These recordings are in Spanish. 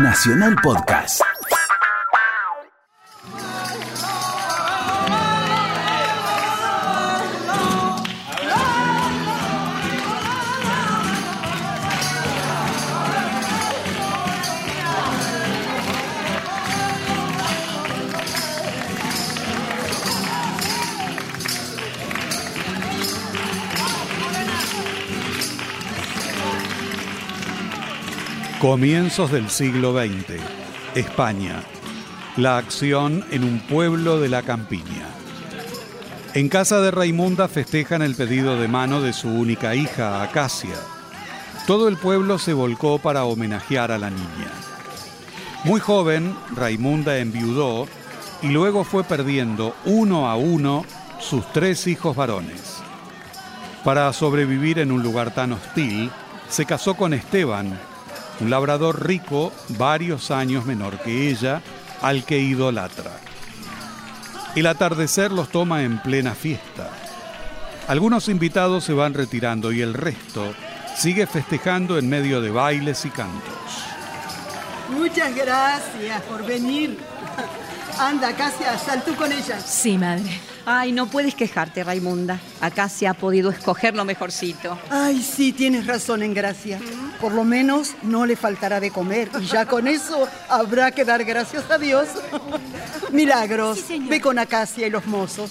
Nacional Podcast. Comienzos del siglo XX. España. La acción en un pueblo de la campiña. En casa de Raimunda festejan el pedido de mano de su única hija, Acacia. Todo el pueblo se volcó para homenajear a la niña. Muy joven, Raimunda enviudó y luego fue perdiendo uno a uno sus tres hijos varones. Para sobrevivir en un lugar tan hostil, se casó con Esteban, un labrador rico varios años menor que ella, al que idolatra. El atardecer los toma en plena fiesta. Algunos invitados se van retirando y el resto sigue festejando en medio de bailes y cantos. Muchas gracias por venir. Anda, Casia, sal tú con ella. Sí, madre. Ay, no puedes quejarte, Raimunda. Acá se ha podido escoger lo mejorcito. Ay, sí, tienes razón en gracia. Por lo menos no le faltará de comer y ya con eso habrá que dar gracias a Dios. Milagros, Sí, ve con Acacia y los mozos,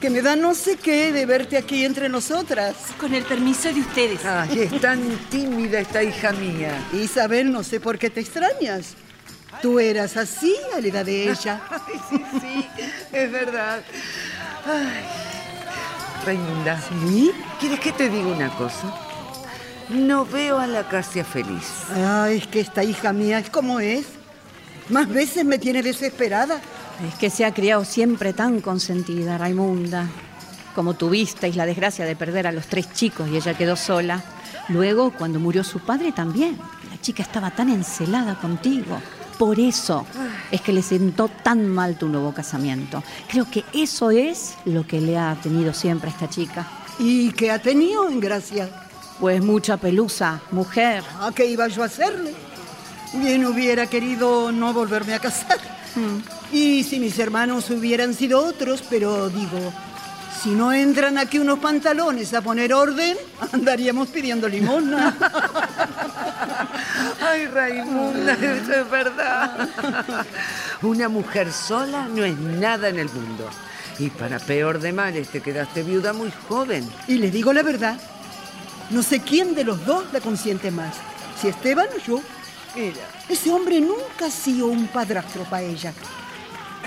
que me da no sé qué de verte aquí entre nosotras. Con el permiso de ustedes. Ay, es tan tímida esta hija mía. Isabel, no sé por qué te extrañas. Tú eras así a la edad de ella. Ay, sí, sí, es verdad. Ay, Raimunda, ¿Sí? ¿quieres que te diga una cosa? No veo a la Casia feliz. Ay, es que esta hija mía es como es. Más veces me tiene desesperada. Es que se ha criado siempre tan consentida, Raimunda. Como tuvisteis la desgracia de perder a los tres chicos y ella quedó sola. Luego, cuando murió su padre también. La chica estaba tan encelada contigo. Por eso es que le sentó tan mal tu nuevo casamiento. Creo que eso es lo que le ha tenido siempre a esta chica. ¿Y qué ha tenido en gracia? Pues mucha pelusa, mujer. ¿A qué iba yo a hacerle? Bien hubiera querido no volverme a casar. Y si mis hermanos hubieran sido otros, pero digo, si no entran aquí unos pantalones a poner orden, andaríamos pidiendo limosna. Ay, Raimunda, eso es verdad. Una mujer sola no es nada en el mundo. Y para peor de males, te quedaste viuda muy joven. Y le digo la verdad, no sé quién de los dos la consiente más, si Esteban o yo. Mira, Ese hombre nunca ha sido un padrastro para ella.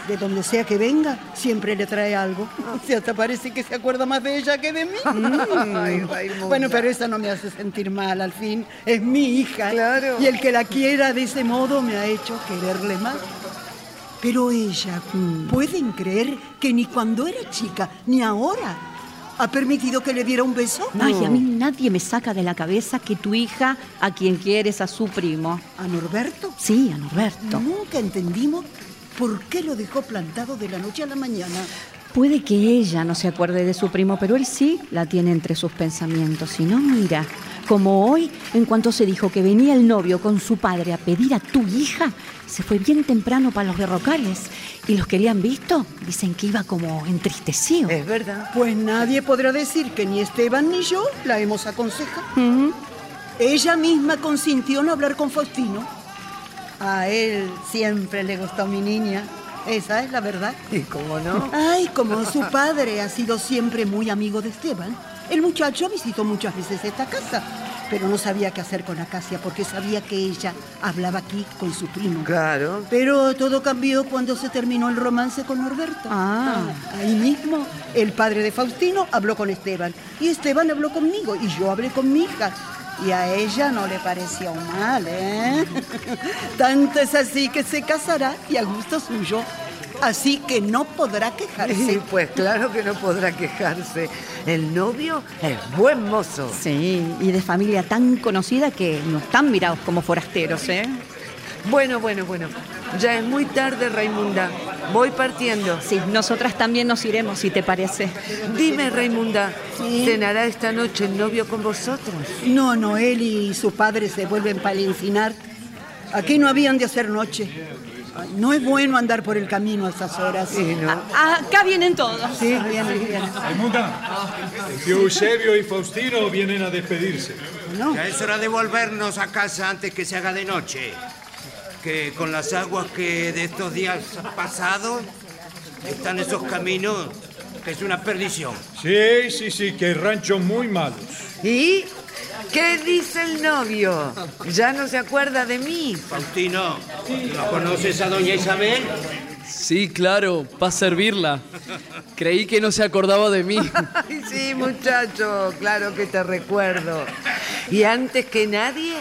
De donde sea que venga, siempre le trae algo. O sea, hasta parece que se acuerda más de ella que de mí. Ay, Raimunda. bueno, pero eso no me hace sentir mal, al fin. Es mi hija. Claro. Y el que la quiera de ese modo me ha hecho quererle más. Pero ella, ¿pueden creer que ni cuando era chica, ni ahora, ha permitido que le diera un beso? Ay, a mí nadie me saca de la cabeza que tu hija, a quien quieres, a su primo. ¿A Norberto? Sí, a Norberto. Nunca entendimos por qué lo dejó plantado de la noche a la mañana. Puede que ella no se acuerde de su primo, pero él sí la tiene entre sus pensamientos. Y no, mira, como hoy, en cuanto se dijo que venía el novio con su padre a pedir a tu hija, se fue bien temprano para los berrocales. Y los que le han visto dicen que iba como entristecido. es verdad. Pues nadie podrá decir que ni Esteban ni yo la hemos aconsejado. Ella misma consintió no hablar con Faustino. A él siempre le gustó mi niña. Esa es la verdad. ¿Y cómo no? Ay, como su padre ha sido siempre muy amigo de Esteban, el muchacho visitó muchas veces esta casa, pero no sabía qué hacer con Acacia porque sabía que ella hablaba aquí con su primo. Claro. Pero todo cambió cuando se terminó el romance con Norberto. Ah. Ahí mismo, el padre de Faustino habló con Esteban y Esteban habló conmigo y yo hablé con mi hija. Y a ella no le pareció mal, ¿eh? Tanto es así que se casará y a gusto suyo. Así que no podrá quejarse. Sí, pues claro que no podrá quejarse. El novio es buen mozo. Sí, y de familia tan conocida que no están mirados como forasteros, ¿eh? Bueno, bueno, bueno. Ya es muy tarde, Raimunda. Voy partiendo. Sí, nosotras también nos iremos, si te parece. Dime, Raimunda, ¿cenará esta noche el novio con vosotros? No, no, él y su padre se vuelven para el encinar. Aquí no habían de hacer noche. Ay, No es bueno andar por el camino a estas horas. Sí, ¿no? Ah, Acá vienen todos. Sí, vienen, vienen. Eusebio y Faustino vienen a despedirse. No, Ya es hora de volvernos a casa antes que se haga de noche. Que con las aguas que de estos días pasados están esos caminos, que es una perdición. Sí, sí, sí, que hay ranchos muy malos. ¿Y qué dice el novio? ¿Ya no se acuerda de mí? Faustino, ¿no conoces a doña Isabel? Sí, claro, para servirla. Creí que no se acordaba de mí. Ay, sí, muchacho, claro que te recuerdo. Y antes que nadie,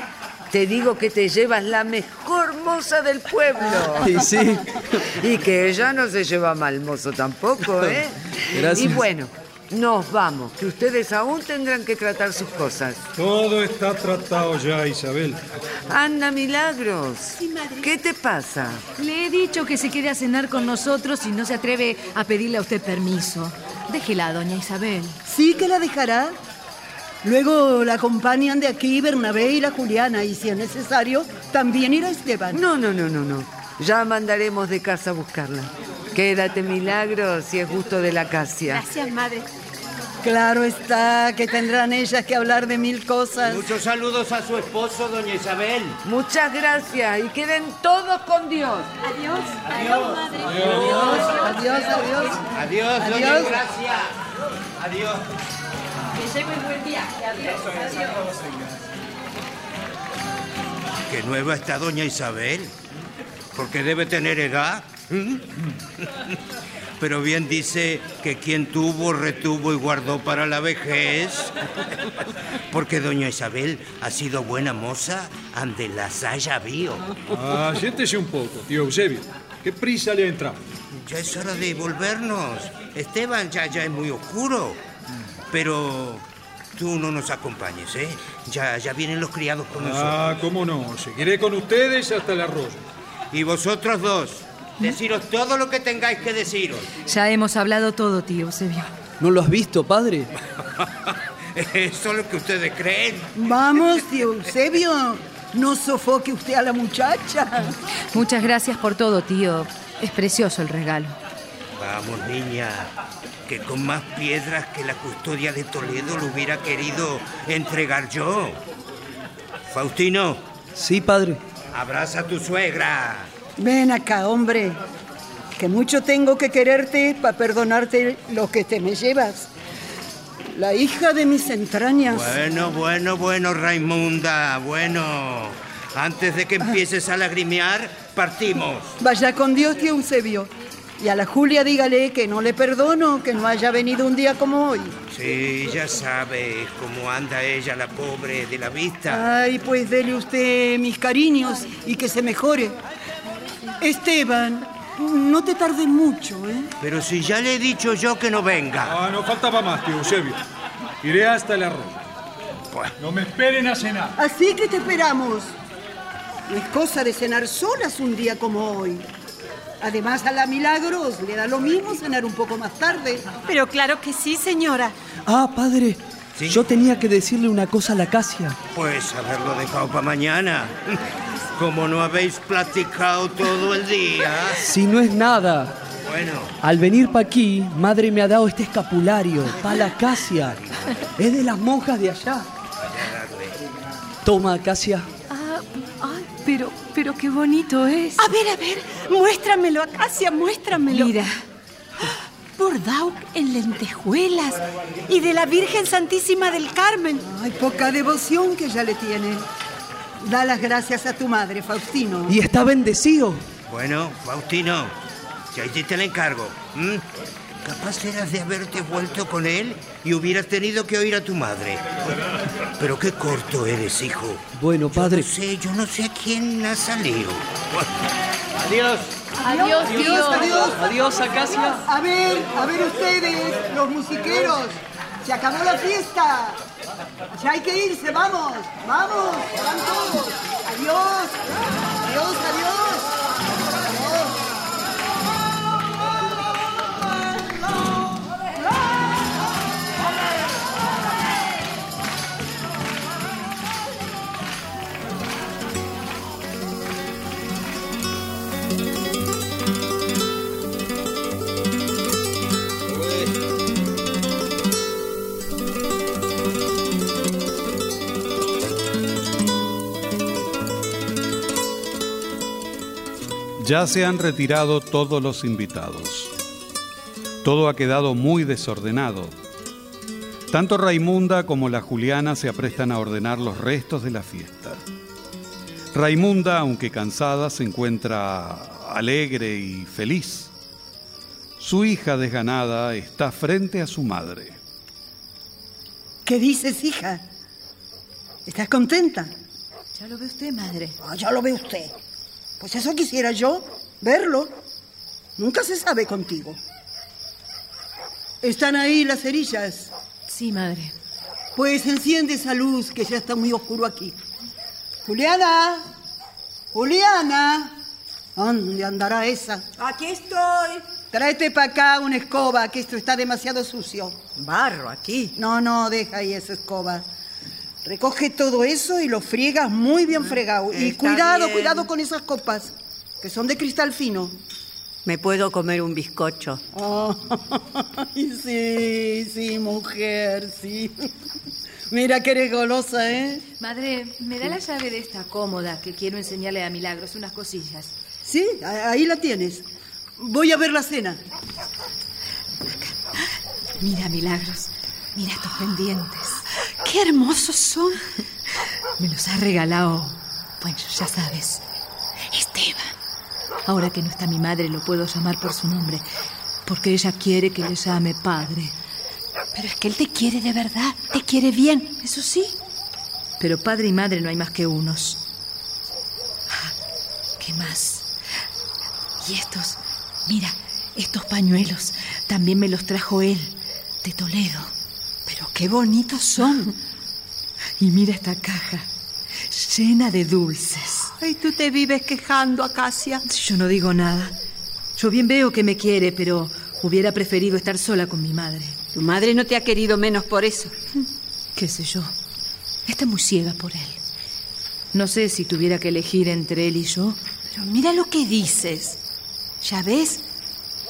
te digo que te llevas la mejor moza del pueblo. Y sí. Y que ella no se lleva mal mozo tampoco, ¿eh? Gracias. Y bueno, nos vamos, que ustedes aún tendrán que tratar sus cosas. Todo está tratado ya, Isabel. Anda, Milagros. ¿Qué te pasa? Le he dicho que se quede a cenar con nosotros y no se atreve a pedirle a usted permiso. Déjela, doña Isabel. sí que la dejará. Luego la acompañan de aquí Bernabé y la Juliana, y si es necesario, también irá Esteban. No, no, no, no, no. Ya mandaremos de casa a buscarla. Quédate, Milagros, si es gusto de la Casia. Gracias, madre. Claro está que tendrán ellas que hablar de mil cosas. Muchos saludos a su esposo, doña Isabel. Muchas gracias y queden todos con Dios. Adiós. Adiós, madre. Adiós, adiós. Adiós, doña Adiós. Gracia. Adiós. Que lleve un buen viaje. Adiós. Adiós. Qué nueva está doña Isabel. Porque debe tener edad. Pero bien dice que quien tuvo, retuvo y guardó para la vejez. Porque doña Isabel ha sido buena moza ande las haya vio. Ah, siéntese un poco, tío Eusebio. ¿Qué prisa le ha entrado? Ya es hora de volvernos. Esteban, ya, ya es muy oscuro. Pero tú no nos acompañes, ¿eh? Ya, ya vienen los criados con nosotros. Ah, cómo no. Seguiré con ustedes hasta el arroyo. Y vosotros dos, deciros todo lo que tengáis que deciros. Ya hemos hablado todo, tío Eusebio. ¿No lo has visto, padre? Eso es lo que ustedes creen. Vamos, tío Eusebio. No sofoque usted a la muchacha. Muchas gracias por todo, tío. Es precioso el regalo. Vamos, niña, que con más piedras que la custodia de Toledo lo hubiera querido entregar yo. Faustino, Sí, padre. abraza a tu suegra. Ven acá, hombre. Que mucho tengo que quererte para perdonarte lo que te me llevas. La hija de mis entrañas. Bueno, bueno, bueno, Raimunda, bueno. Antes de que empieces a lagrimear, partimos. Vaya con Dios, tío Eusebio. Y a la Julia dígale que no le perdono que no haya venido un día como hoy. Sí, ya sabes cómo anda ella, la pobre de la vista. Ay, pues dele usted mis cariños y que se mejore. Esteban, no te tardes mucho, ¿eh? Pero si ya le he dicho yo que no venga. Ah, no faltaba más, tío Eusebio. Iré hasta el arroyo. No me esperen a cenar. Así que te esperamos. No es cosa de cenar solas un día como hoy. Además, a la Milagros le da lo mismo cenar un poco más tarde. Pero claro que sí, señora. Ah, padre. Sí. Yo tenía que decirle una cosa a la Casia. Pues haberlo dejado para mañana. Como no habéis platicado todo el día. Si no es nada. Bueno, Al venir para aquí, madre me ha dado este escapulario, para la Casia. Es de las monjas de allá. Toma, Casia. Ah, ay, pero, pero qué bonito es. A ver, a ver, muéstramelo, Acacia, muéstramelo. Mira, Bordado en lentejuelas y de la Virgen Santísima del Carmen. Ay, poca devoción que ya le tiene. Da las gracias a tu madre, Faustino. Y está bendecido. bueno, Faustino, ya hiciste el encargo. ¿m? Capaz eras de haberte vuelto con él y hubieras tenido que oír a tu madre. Pero qué corto eres, hijo. Bueno, padre. No sé, yo no sé a quién ha salido. Adiós. adiós, Adiós, adiós. Adiós, Acacia. A ver, a ver ustedes, los musiqueros. Se acabó la fiesta. Ya hay que irse, vamos, vamos, van. Adiós, adiós, adiós. Ya se han retirado todos los invitados. Todo ha quedado muy desordenado. Tanto Raimunda como la Juliana se aprestan a ordenar los restos de la fiesta. Raimunda, aunque cansada, se encuentra alegre y feliz. Su hija desganada está frente a su madre. ¿Qué dices, hija? ¿Estás contenta? Ya lo ve usted, madre. Ah, ya lo ve usted. Pues eso quisiera yo, verlo. Nunca se sabe contigo. ¿Están ahí las cerillas? Sí, madre. Pues enciende esa luz que ya está muy oscuro aquí. Juliana, Juliana, ¿dónde andará esa? Aquí estoy. Tráete para acá una escoba, que esto está demasiado sucio. Barro aquí. No, no, deja ahí esa escoba. Recoge todo eso y lo friegas muy bien fregado. Y cuidado, bien. cuidado con esas copas, que son de cristal fino. Me puedo comer un bizcocho. Oh, sí, sí, mujer, sí. Mira que eres golosa, ¿eh? Madre, me da la llave de esta cómoda que quiero enseñarle a Milagros unas cosillas. Sí, ahí la tienes. Voy a ver la cena. Mira, Milagros. Mira estos pendientes. ¡Qué hermosos son! Me los ha regalado. Bueno, ya sabes. Esteban. Ahora que no está mi madre, lo puedo llamar por su nombre. Porque ella quiere que le llame padre. Pero es que él te quiere de verdad, te quiere bien. Eso sí. Pero padre y madre no hay más que unos. Ah, ¿Qué más? Y estos, mira, estos pañuelos también me los trajo él, de Toledo. Qué bonitos son. Y mira esta caja, llena de dulces. Ay, tú te vives quejando, Acacia. Yo no digo nada. Yo bien veo que me quiere, pero hubiera preferido estar sola con mi madre. Tu madre no te ha querido menos por eso. ¿Qué sé yo? Está muy ciega por él. No sé si tuviera que elegir entre él y yo. Pero mira lo que dices. Ya ves,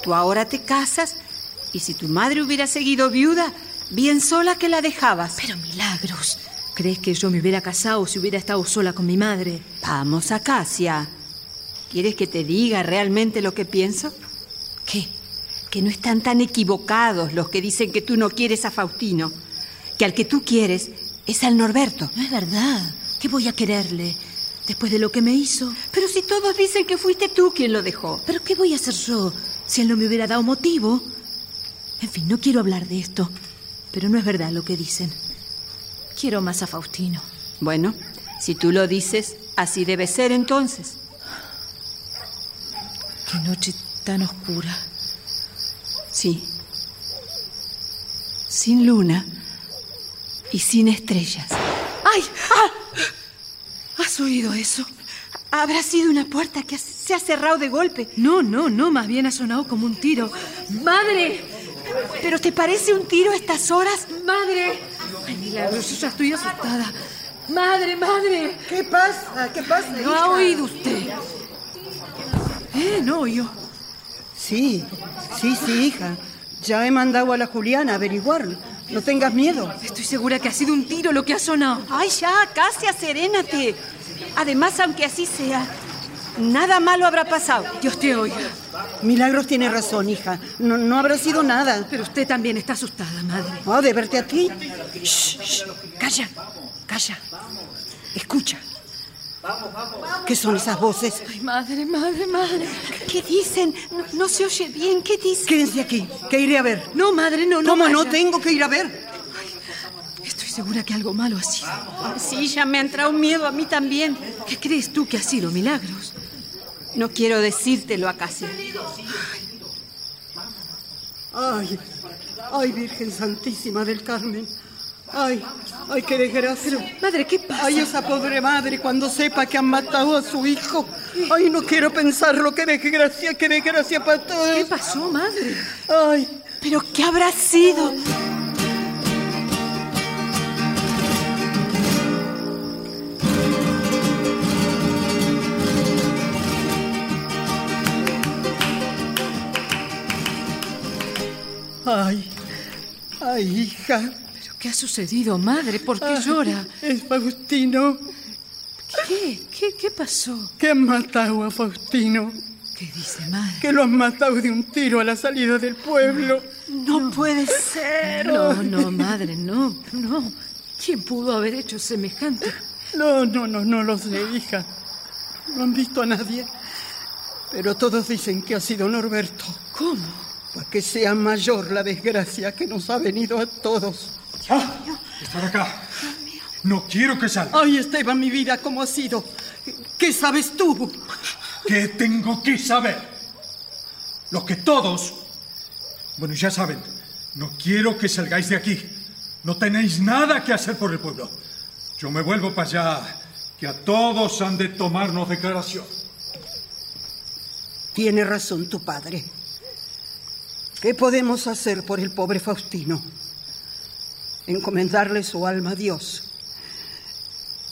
tú ahora te casas y si tu madre hubiera seguido viuda, bien sola que la dejabas. Pero milagros. ¿Crees que yo me hubiera casado si hubiera estado sola con mi madre? Vamos, Acacia. ¿Quieres que te diga realmente lo que pienso? ¿Qué? Que no están tan equivocados los que dicen que tú no quieres a Faustino. Que al que tú quieres es al Norberto. No es verdad. ¿Qué voy a quererle? Después de lo que me hizo. Pero si todos dicen que fuiste tú quien lo dejó. ¿Pero qué voy a hacer yo si él no me hubiera dado motivo? En fin, no quiero hablar de esto. Pero no es verdad lo que dicen. Quiero más a Faustino. Bueno, si tú lo dices, así debe ser entonces. Qué noche tan oscura. Sí. Sin luna y sin estrellas. ¡Ay! ¡Ah! ¿Has oído eso? Habrá sido una puerta que se ha cerrado de golpe. No, no, no, más bien ha sonado como un tiro. ¡Madre! ¿Pero te parece un tiro a estas horas? ¡Madre! Ay, milagros, yo ya estoy asustada. ¡Madre, madre! ¿Qué pasa? ¿Qué pasa? ¿No hija? ha oído usted? ¿Eh? ¿No oyó? Sí, sí, sí, hija. Ya he mandado a la Juliana a averiguarlo. No tengas miedo. Estoy segura que ha sido un tiro lo que ha sonado. Ay, ya, Casia, serénate. Además, aunque así sea, nada malo habrá pasado. Dios te oiga. Milagros tiene razón, hija. No, no habrá sido nada. Pero usted también está asustada, madre. Oh, de verte a ti. Shh, shh. Calla, calla. Escucha. ¿Qué son esas voces? Ay, madre, madre, madre. ¿Qué dicen? No, no se oye bien. ¿Qué dicen? Quédense aquí, que iré a ver. No, madre, no, no. ¿Cómo no tengo que ir a ver? Estoy segura que algo malo ha sido. Sí, ya me ha entrado miedo a mí también. ¿Qué crees tú que ha sido, Milagros? No quiero decírtelo, Acacia. Ay, ay, Virgen Santísima del Carmen. Ay, ay, qué desgracia. Madre, ¿qué pasa? Ay, esa pobre madre cuando sepa que han matado a su hijo. Ay, no quiero pensarlo. Qué desgracia, qué desgracia para todos. ¿Qué pasó, madre? Ay, ¿Pero qué habrá sido? Ay, ay, hija. ¿Pero qué ha sucedido, madre? ¿Por qué llora? Es Faustino. ¿Qué? ¿Qué, qué pasó? Que han matado a Faustino. ¿Qué dice, madre? Que lo han matado de un tiro a la salida del pueblo. No, puede ser. No, no, madre, no, no. ¿Quién pudo haber hecho semejante? No, no, no, no lo sé, hija. No han visto a nadie. Pero todos dicen que ha sido Norberto. ¿Cómo? Para que sea mayor la desgracia que nos ha venido a todos. ¡Ah! ¡Estar acá! No quiero que salga. Ay, Esteban, mi vida, ¿cómo ha sido? ¿Qué sabes tú? ¿Qué tengo que saber? Lo que todos... Bueno, ya saben, no quiero que salgáis de aquí. No tenéis nada que hacer por el pueblo. Yo me vuelvo para allá, que a todos han de tomarnos declaración. Tiene razón tu padre. ¿Qué podemos hacer por el pobre Faustino? Encomendarle su alma a Dios.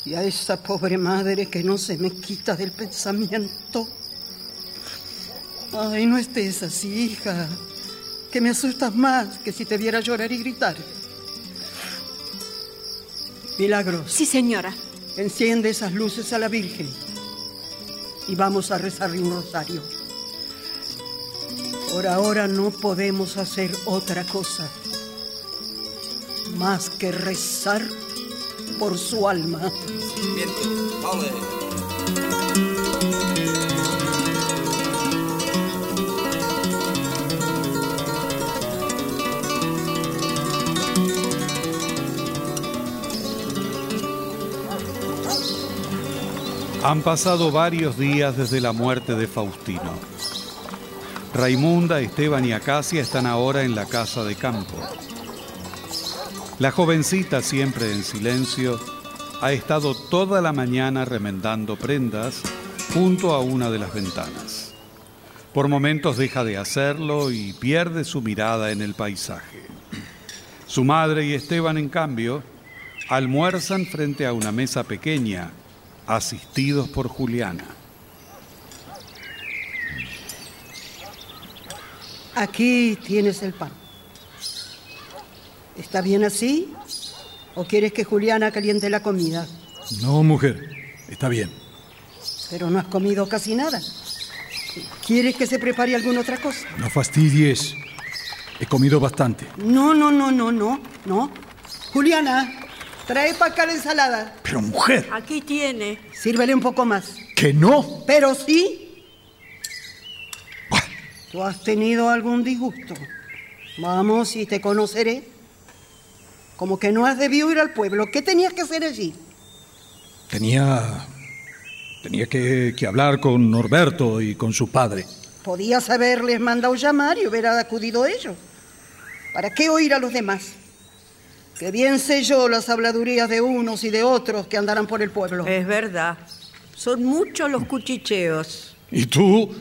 Y a esa pobre madre que no se me quita del pensamiento. Ay, no estés así, hija. Que me asustas más que si te viera llorar y gritar. Milagros. Sí, señora. Enciende esas luces a la Virgen. Y vamos a rezarle un rosario. Por ahora no podemos hacer otra cosa más que rezar por su alma. Han pasado varios días desde la muerte de Faustino. Raimunda, Esteban y Acacia están ahora en la casa de campo. La jovencita, siempre en silencio, ha estado toda la mañana remendando prendas junto a una de las ventanas. Por momentos deja de hacerlo y pierde su mirada en el paisaje. Su madre y Esteban, en cambio, almuerzan frente a una mesa pequeña, asistidos por Juliana. Aquí tienes el pan. ¿Está bien así? ¿O quieres que Juliana caliente la comida? No, mujer, está bien. Pero no has comido casi nada. ¿Quieres que se prepare alguna otra cosa? No fastidies. He comido bastante. No, no, no, no, no, no. Juliana, trae para acá la ensalada. Pero mujer, Aquí tiene. Sírvele un poco más. que no. Pero sí. Tú has tenido algún disgusto. Vamos y te conoceré. Como que no has debido ir al pueblo. ¿Qué tenías que hacer allí? Tenía. Tenía que, que hablar con Norberto y con su padre. Podías haberles mandado llamar y hubiera acudido ellos. ¿Para qué oír a los demás? Que bien sé yo las habladurías de unos y de otros que andarán por el pueblo. Es verdad. Son muchos los cuchicheos. ¿Y tú?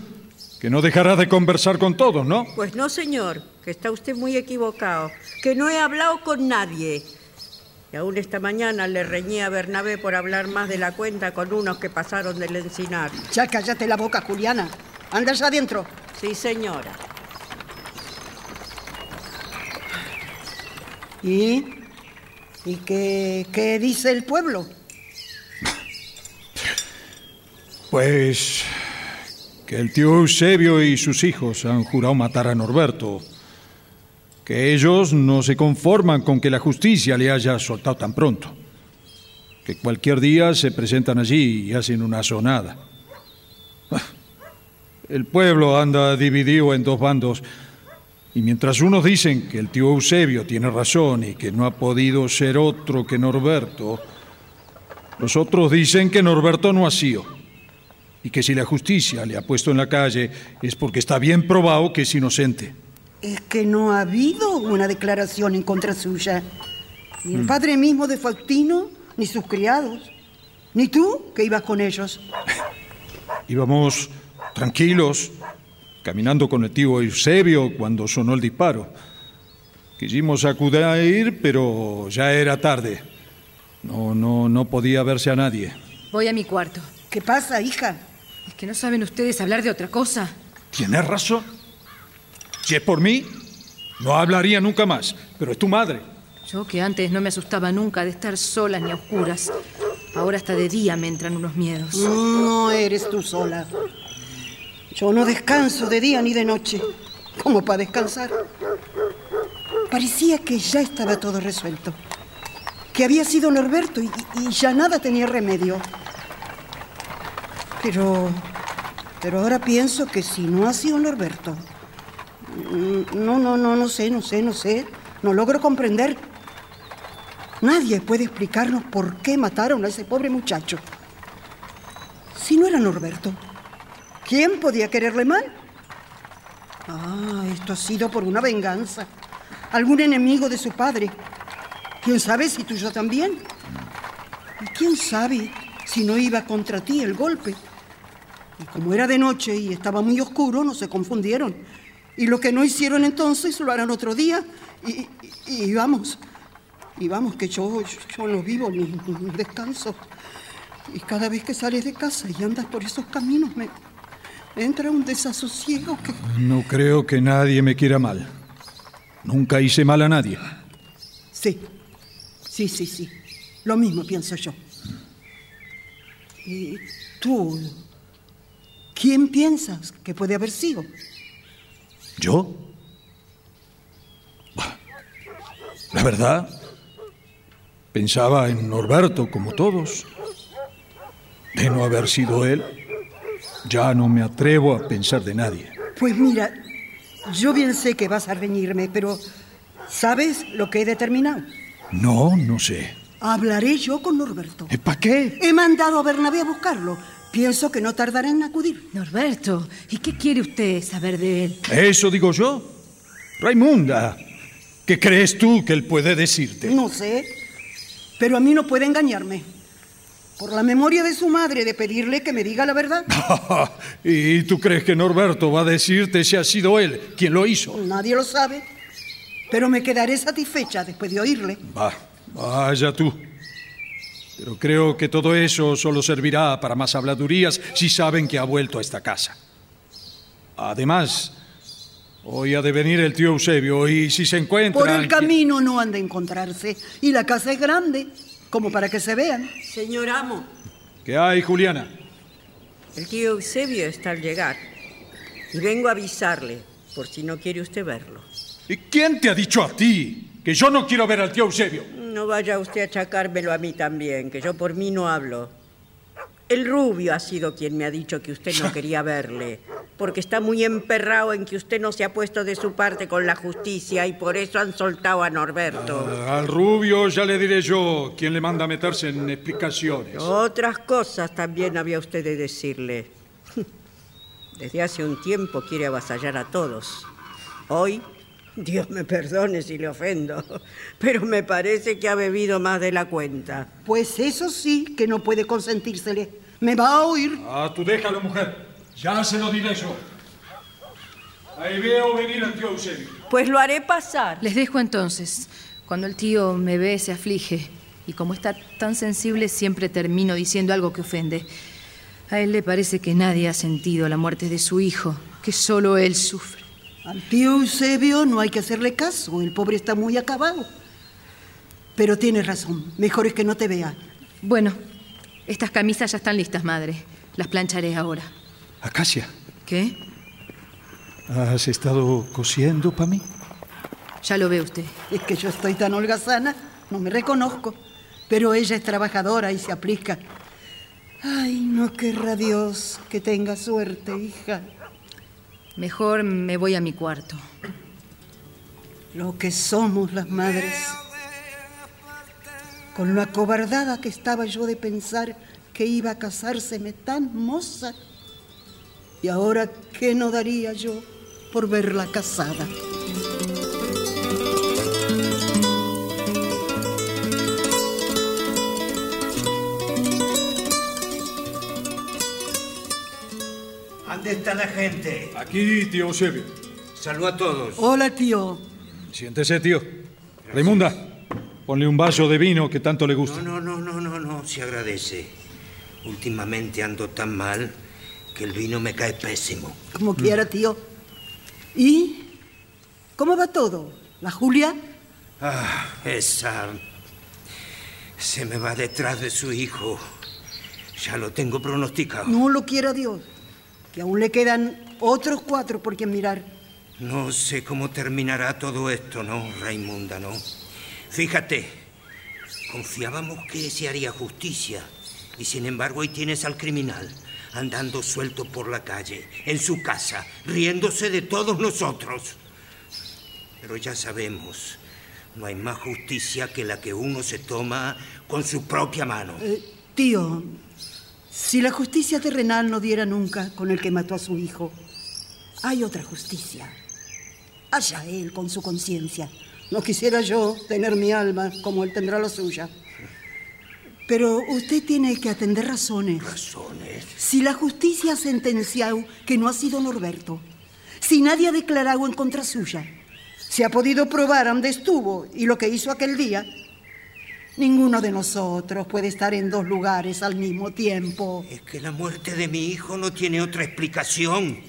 Que no dejarás de conversar con todos, ¿no? Pues no, señor, que está usted muy equivocado. Que no he hablado con nadie. Y aún esta mañana le reñí a Bernabé por hablar más de la cuenta con unos que pasaron del encinar. Ya cállate la boca, Juliana. Anda allá adentro. Sí, señora. ¿Y? ¿Y qué, qué dice el pueblo? Pues que el tío Eusebio y sus hijos han jurado matar a Norberto. Que ellos no se conforman con que la justicia le haya soltado tan pronto. Que cualquier día se presentan allí y hacen una sonada. El pueblo anda dividido en dos bandos. Y mientras unos dicen que el tío Eusebio tiene razón y que no ha podido ser otro que Norberto, los otros dicen que Norberto no ha sido y que si la justicia le ha puesto en la calle es porque está bien probado que es inocente. Es que no ha habido una declaración en contra suya. Ni el Mm. padre mismo de Faustino, ni sus criados. Ni tú, que ibas con ellos. Íbamos tranquilos, caminando con el tío Eusebio cuando sonó el disparo. Quisimos acudir, pero ya era tarde. No, no, no podía verse a nadie. Voy a mi cuarto. ¿Qué pasa, hija? ¿Es que no saben ustedes hablar de otra cosa? ¿Tienes razón? Si es por mí, No hablaría nunca más, pero es tu madre. Yo que antes no me asustaba nunca de estar sola ni a oscuras. Ahora hasta de día me entran unos miedos. No eres tú sola. Yo no descanso de día ni de noche, como para descansar. Parecía que ya estaba todo resuelto, que había sido Norberto y, y ya nada tenía remedio. Pero, pero ahora pienso que si no ha sido Norberto, no, no, no, no sé, no sé, no sé, no logro comprender. Nadie puede explicarnos por qué mataron a ese pobre muchacho. Si no era Norberto, ¿quién podía quererle mal? Ah, esto ha sido por una venganza. Algún enemigo de su padre. ¿Quién sabe si tuyo también? ¿Y quién sabe si no iba contra ti el golpe? Y como era de noche y estaba muy oscuro, no se confundieron. Y lo que no hicieron entonces lo harán otro día. Y, y- y vamos, y vamos, que yo, yo no vivo ni, ni descanso. Y cada vez que sales de casa y andas por esos caminos, me, me entra un desasosiego que... No creo que nadie me quiera mal. Nunca hice mal a nadie. Sí, sí, sí, sí. Lo mismo pienso yo. ¿Y tú? ¿Quién piensas que puede haber sido? ¿Yo? Bah, La verdad, pensaba en Norberto como todos. De no haber sido él, ya no me atrevo a pensar de nadie. Pues mira, yo bien sé que vas a reñirme, pero ¿sabes lo que he determinado? No, no sé. Hablaré yo con Norberto. ¿Para qué? He mandado a Bernabé a buscarlo. Pienso que no tardará en acudir. Norberto, ¿y qué quiere usted saber de él? Eso digo yo. Raimunda, ¿qué crees tú que él puede decirte? No sé, pero a mí no puede engañarme. Por la memoria de su madre de pedirle que me diga la verdad. ¿Y tú crees que Norberto va a decirte si ha sido él quien lo hizo? Nadie lo sabe, pero me quedaré satisfecha después de oírle. Va, vaya tú. Pero creo que todo eso solo servirá para más habladurías si saben que ha vuelto a esta casa. Además, hoy ha de venir el tío Eusebio y si se encuentra... Por el camino no han de encontrarse y la casa es grande, como para que se vean. Señor amo, ¿Qué hay, Juliana? el tío Eusebio está al llegar. Y vengo a avisarle, por si no quiere usted verlo. ¿Y quién te ha dicho a ti que yo no quiero ver al tío Eusebio? No vaya usted a achacármelo a mí también, que yo por mí no hablo. El rubio ha sido quien me ha dicho que usted no quería verle, porque está muy emperrado en que usted no se ha puesto de su parte con la justicia y por eso han soltado a Norberto. Ah, Al rubio ya le diré yo quién le manda a meterse en explicaciones. Otras cosas también había usted de decirle. Desde hace un tiempo quiere avasallar a todos. Hoy, Dios me perdone si le ofendo, pero me parece que ha bebido más de la cuenta. Pues eso sí que no puede consentírsele. Me va a oír. Ah, tú déjalo, mujer. Ya se lo diré yo. Ahí veo venir al tío Eusebio. Pues lo haré pasar. Les dejo entonces. Cuando el tío me ve, se aflige. Y como está tan sensible, siempre termino diciendo algo que ofende. A él le parece que nadie ha sentido la muerte de su hijo, que solo él sufre. Al tío Eusebio no hay que hacerle caso, el pobre está muy acabado. Pero tienes razón, mejor es que no te vea. Bueno, estas camisas ya están listas, madre. Las plancharé ahora. Acacia, ¿Qué? ¿has estado cosiendo para mí? Ya lo ve usted. Es que yo estoy tan holgazana, no me reconozco. Pero ella es trabajadora y se aplica. Ay, no querrá Dios que tenga suerte, hija. Mejor me voy a mi cuarto. Lo que somos las madres. Con lo acobardada que estaba yo de pensar que iba a casárseme tan moza. Y ahora, ¿qué no daría yo por verla casada? ¿Dónde está la gente? Aquí, tío Eusebio. Saludo a todos. Hola, tío. Siéntese, tío. Raimunda, ponle un vaso de vino que tanto le gusta. No, no, no, no, no, no, se agradece. Últimamente ando tan mal que el vino me cae pésimo. Como quiera, tío. ¿Y ¿Cómo va todo? ¿La Julia? Ah, esa. Se me va detrás de su hijo. Ya lo tengo pronosticado. No lo quiera Dios, que aún le quedan otros cuatro por quien mirar. No sé cómo terminará todo esto, ¿no, Raimunda, no? Fíjate, confiábamos que se haría justicia. Y sin embargo, ahí tienes al criminal, andando suelto por la calle, en su casa, riéndose de todos nosotros. Pero ya sabemos, no hay más justicia que la que uno se toma con su propia mano. Eh, tío, si la justicia terrenal no diera nunca con el que mató a su hijo, hay otra justicia. Allá él con su conciencia. No quisiera yo tener mi alma como él tendrá la suya. Pero usted tiene que atender razones. ¿Razones? Si la justicia ha sentenciado que no ha sido Norberto, si nadie ha declarado en contra suya, se ha podido probar dónde estuvo y lo que hizo aquel día, ninguno de nosotros puede estar en dos lugares al mismo tiempo. Es que la muerte de mi hijo no tiene otra explicación.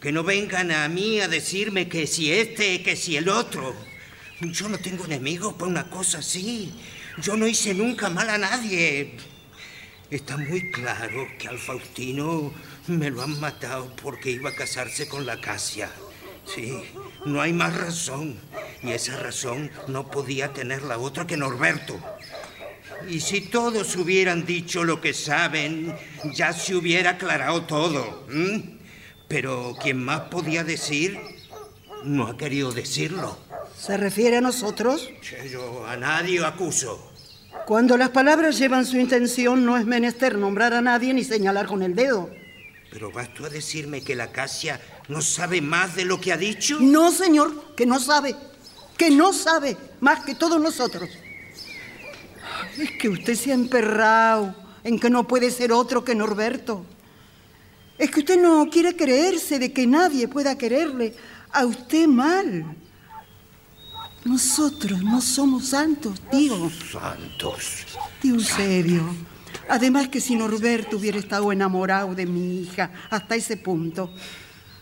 Que no vengan a mí a decirme que si este, que si el otro. Yo no tengo enemigos por una cosa así. Yo no hice nunca mal a nadie. Está muy claro que al Faustino me lo han matado porque iba a casarse con la Casia. Sí, no hay más razón. Y esa razón no podía tener la otra que Norberto. Y si todos hubieran dicho lo que saben, ya se hubiera aclarado todo. Pero quien más podía decir, no ha querido decirlo. ¿Se refiere a nosotros? Yo a nadie acuso. Cuando las palabras llevan su intención, no es menester nombrar a nadie ni señalar con el dedo. ¿Pero vas tú a decirme que la Casia no sabe más de lo que ha dicho? No, señor, que no sabe. Que no sabe más que todos nosotros. Es que usted se ha emperrado en que no puede ser otro que Norberto. Es que usted no quiere creerse de que nadie pueda quererle a usted mal. Nosotros no somos santos, tío. Santos. Tío Eusebio. Además que si Norberto hubiera estado enamorado de mi hija hasta ese punto,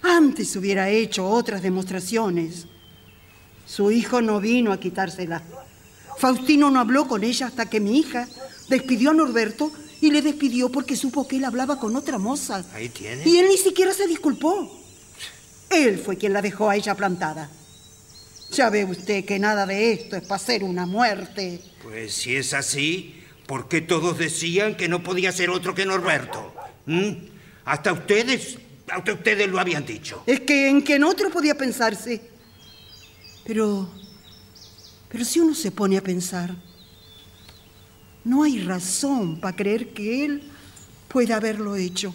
antes hubiera hecho otras demostraciones. Su hijo no vino a quitársela. Faustino no habló con ella hasta que mi hija despidió a Norberto y le despidió porque supo que él hablaba con otra moza. Ahí tiene. Y él ni siquiera se disculpó. Él fue quien la dejó a ella plantada. Ya ve usted que nada de esto es para hacer una muerte. Pues si es así, ¿por qué todos decían que no podía ser otro que Norberto? ¿Mm? Hasta ustedes, hasta ustedes lo habían dicho. Es que en que en otro podía pensarse. Pero, pero si uno se pone a pensar, no hay razón para creer que él pueda haberlo hecho.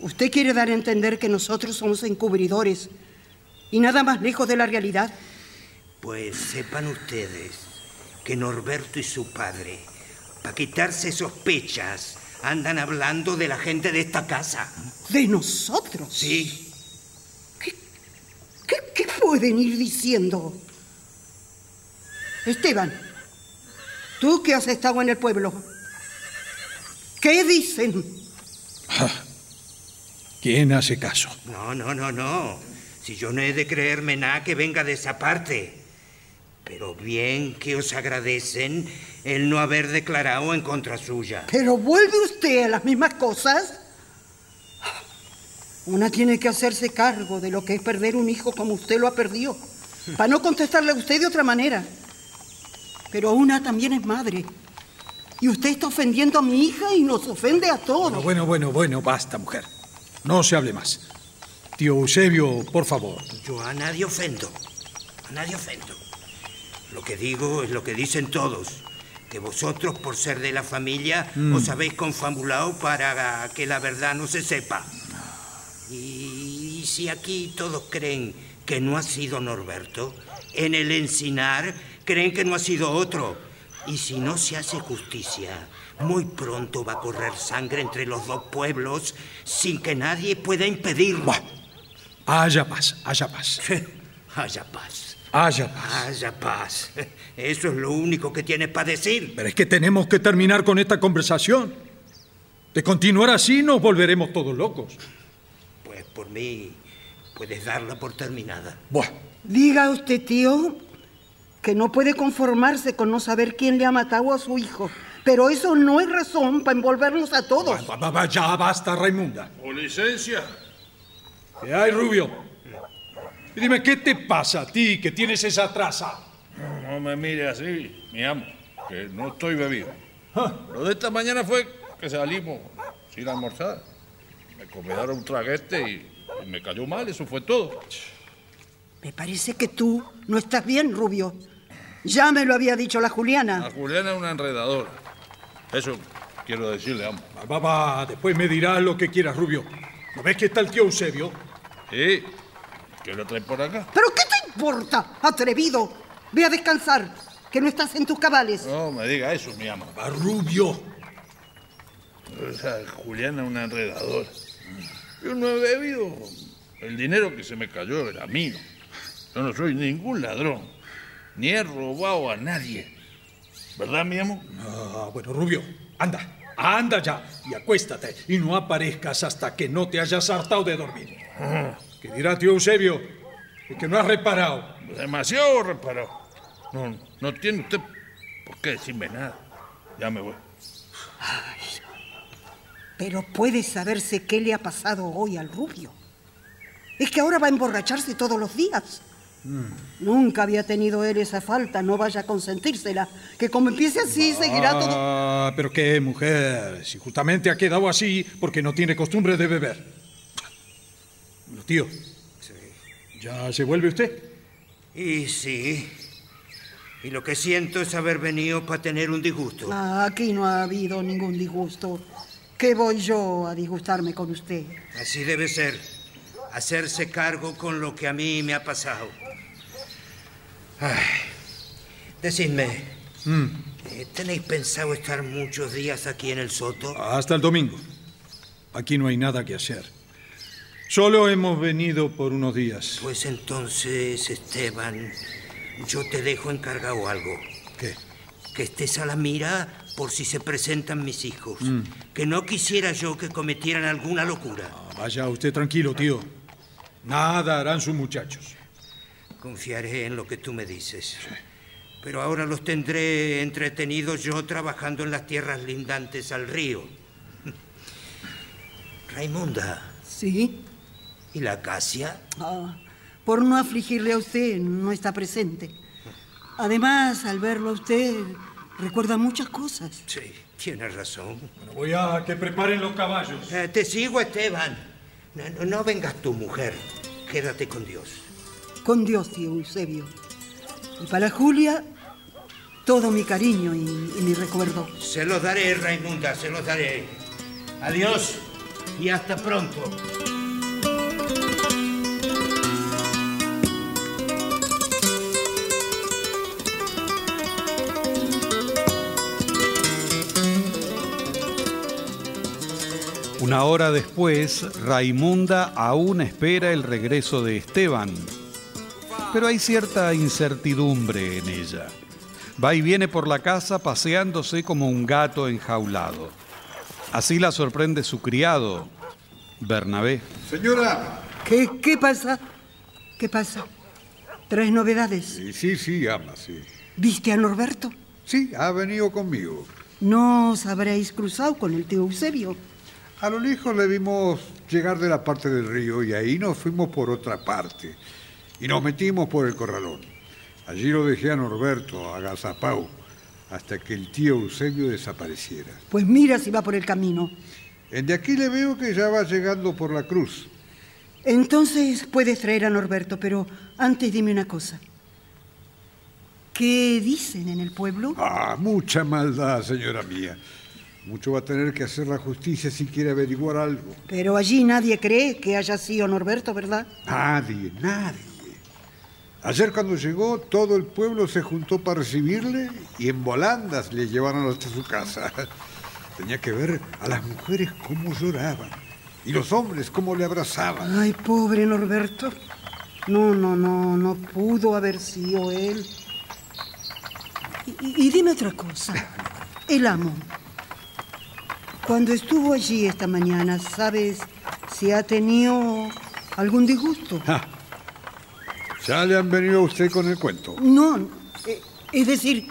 Usted quiere dar a entender que nosotros somos encubridores y nada más lejos de la realidad. Pues sepan ustedes que Norberto y su padre, para quitarse sospechas, andan hablando de la gente de esta casa. ¿De nosotros? Sí. ¿Qué, qué, qué pueden ir diciendo? Esteban, tú que has estado en el pueblo, ¿qué dicen? ¿Quién hace caso? No, no, no, no. Si yo no he de creerme nada que venga de esa parte. Pero bien que os agradecen el no haber declarado en contra suya. ¿Pero vuelve usted a las mismas cosas? Una tiene que hacerse cargo de lo que es perder un hijo como usted lo ha perdido, para no contestarle a usted de otra manera. Pero una también es madre. Y usted está ofendiendo a mi hija y nos ofende a todos. Bueno, bueno, bueno, bueno, basta, mujer. No se hable más. Tío Eusebio, por favor. Yo a nadie ofendo. A nadie ofendo. Lo que digo es lo que dicen todos. Que vosotros, por ser de la familia, Mm. os habéis confabulado para que la verdad no se sepa. Y si aquí todos creen que no ha sido Norberto, en el encinar creen que no ha sido otro. Y si no se hace justicia, muy pronto va a correr sangre entre los dos pueblos sin que nadie pueda impedirlo. Bah, haya paz, haya paz. Haya paz. Haya paz. Haya paz. Eso es lo único que tienes para decir. Pero es que tenemos que terminar con esta conversación. De continuar así nos volveremos todos locos. Pues por mí, puedes darla por terminada. Buah, Diga usted, tío, que no puede conformarse con no saber quién le ha matado a su hijo. Pero eso no es razón para envolvernos a todos. va, va, va, ya basta, Raimunda. ¿O licencia? ¿Qué hay, Rubio? Y dime, ¿qué te pasa a ti que tienes esa traza? No me mire así, mi amo, que no estoy bebido. Ah, Lo de esta mañana fue que salimos sin almorzar. Me comedaron un traguete y, y me cayó mal, eso fue todo. Me parece que tú no estás bien, Rubio. Ya me lo había dicho la Juliana. A Juliana es una enredadora. Eso quiero decirle, amo. Va, va, va, después me dirás lo que quieras, Rubio. ¿No ves que está el tío Eusebio? Sí, ¿qué lo trae por acá? ¿Pero qué te importa, atrevido? Ve a descansar, que no estás en tus cabales. No me diga eso, mi amo. Va, Rubio. Esa Juliana es una enredadora. Yo no he bebido. El dinero que se me cayó era mío. Yo no soy ningún ladrón. Ni he robado a nadie. ¿Verdad, mi amo? Ah, bueno, Rubio, anda. Anda ya y acuéstate. Y no aparezcas hasta que no te hayas hartado de dormir. ¿Qué dirá tío Eusebio? Es que no has reparado. Demasiado reparado. No, no tiene usted por qué decirme nada. Ya me voy. Pero puede saberse qué le ha pasado hoy al Rubio. Es que ahora va a emborracharse todos los días. Nunca había tenido él esa falta, no vaya a consentírsela. Que como empiece así, seguirá todo. Ah, pero qué mujer. Si justamente ha quedado así porque no tiene costumbre de beber. Tío. ¿Ya se vuelve usted? Y sí. Y lo que siento es haber venido para tener un disgusto. Ah, aquí no ha habido ningún disgusto. ¿Qué voy yo a disgustarme con usted? Así debe ser. Hacerse cargo con lo que a mí me ha pasado. Ay, decidme, Mm, eh, ¿tenéis pensado estar muchos días aquí en el soto? hasta el domingo. Aquí no hay nada que hacer. Solo hemos venido por unos días. Pues entonces, Esteban, yo te dejo encargado algo. ¿Qué? Que estés a la mira por si se presentan mis hijos. Mm. Que no quisiera yo que cometieran alguna locura. Ah, Vaya usted tranquilo, tío. Nada harán sus muchachos. Confiaré en lo que tú me dices. Pero ahora los tendré entretenidos yo trabajando en las tierras lindantes al río. Raimunda, ¿Sí? ¿Y la acacia? Ah, por no afligirle a usted, no está presente. Además, al verlo a usted, recuerda muchas cosas. Sí, tienes razón. Bueno, voy a que preparen los caballos. Eh, te sigo, Esteban. No, no- no vengas tu mujer. Quédate con Dios. Con Dios, tío Eusebio. Y para Julia, todo mi cariño y, y mi recuerdo. Se los daré, Raimunda, se los daré. Adiós y hasta pronto. Una hora después, Raimunda aún espera el regreso de Esteban, pero hay cierta incertidumbre en ella. Va y viene por la casa paseándose como un gato enjaulado. Así la sorprende su criado, Bernabé. Señora. ¿Qué, qué pasa? ¿Qué pasa? ¿Tres novedades? Sí, sí, sí, ama, sí. ¿Viste a Norberto? Sí, ha venido conmigo. ¿No os habréis cruzado con el tío Eusebio? A lo lejos le vimos llegar de la parte del río y ahí nos fuimos por otra parte. Y nos metimos por el corralón. Allí lo dejé a Norberto, a Gazapau, hasta que el tío Eusebio desapareciera. Pues mira si va por el camino. En de aquí le veo que ya va llegando por la cruz. Entonces puedes traer a Norberto, pero antes dime una cosa. ¿Qué dicen en el pueblo? Ah, mucha maldad, señora mía. Mucho va a tener que hacer la justicia si quiere averiguar algo. Pero allí nadie cree que haya sido Norberto, ¿verdad? Nadie, nadie. Ayer cuando llegó, todo el pueblo se juntó para recibirle y en volandas le llevaron hasta su casa. Tenía que ver a las mujeres cómo lloraban y los hombres cómo le abrazaban. Ay, pobre Norberto. No, no, no, no pudo haber sido él. Y, y- y dime otra cosa. El amo. Cuando estuvo allí esta mañana, ¿sabes si ha tenido ¿Algún disgusto? Ah, ya le han venido a usted con el cuento. No, eh, es decir,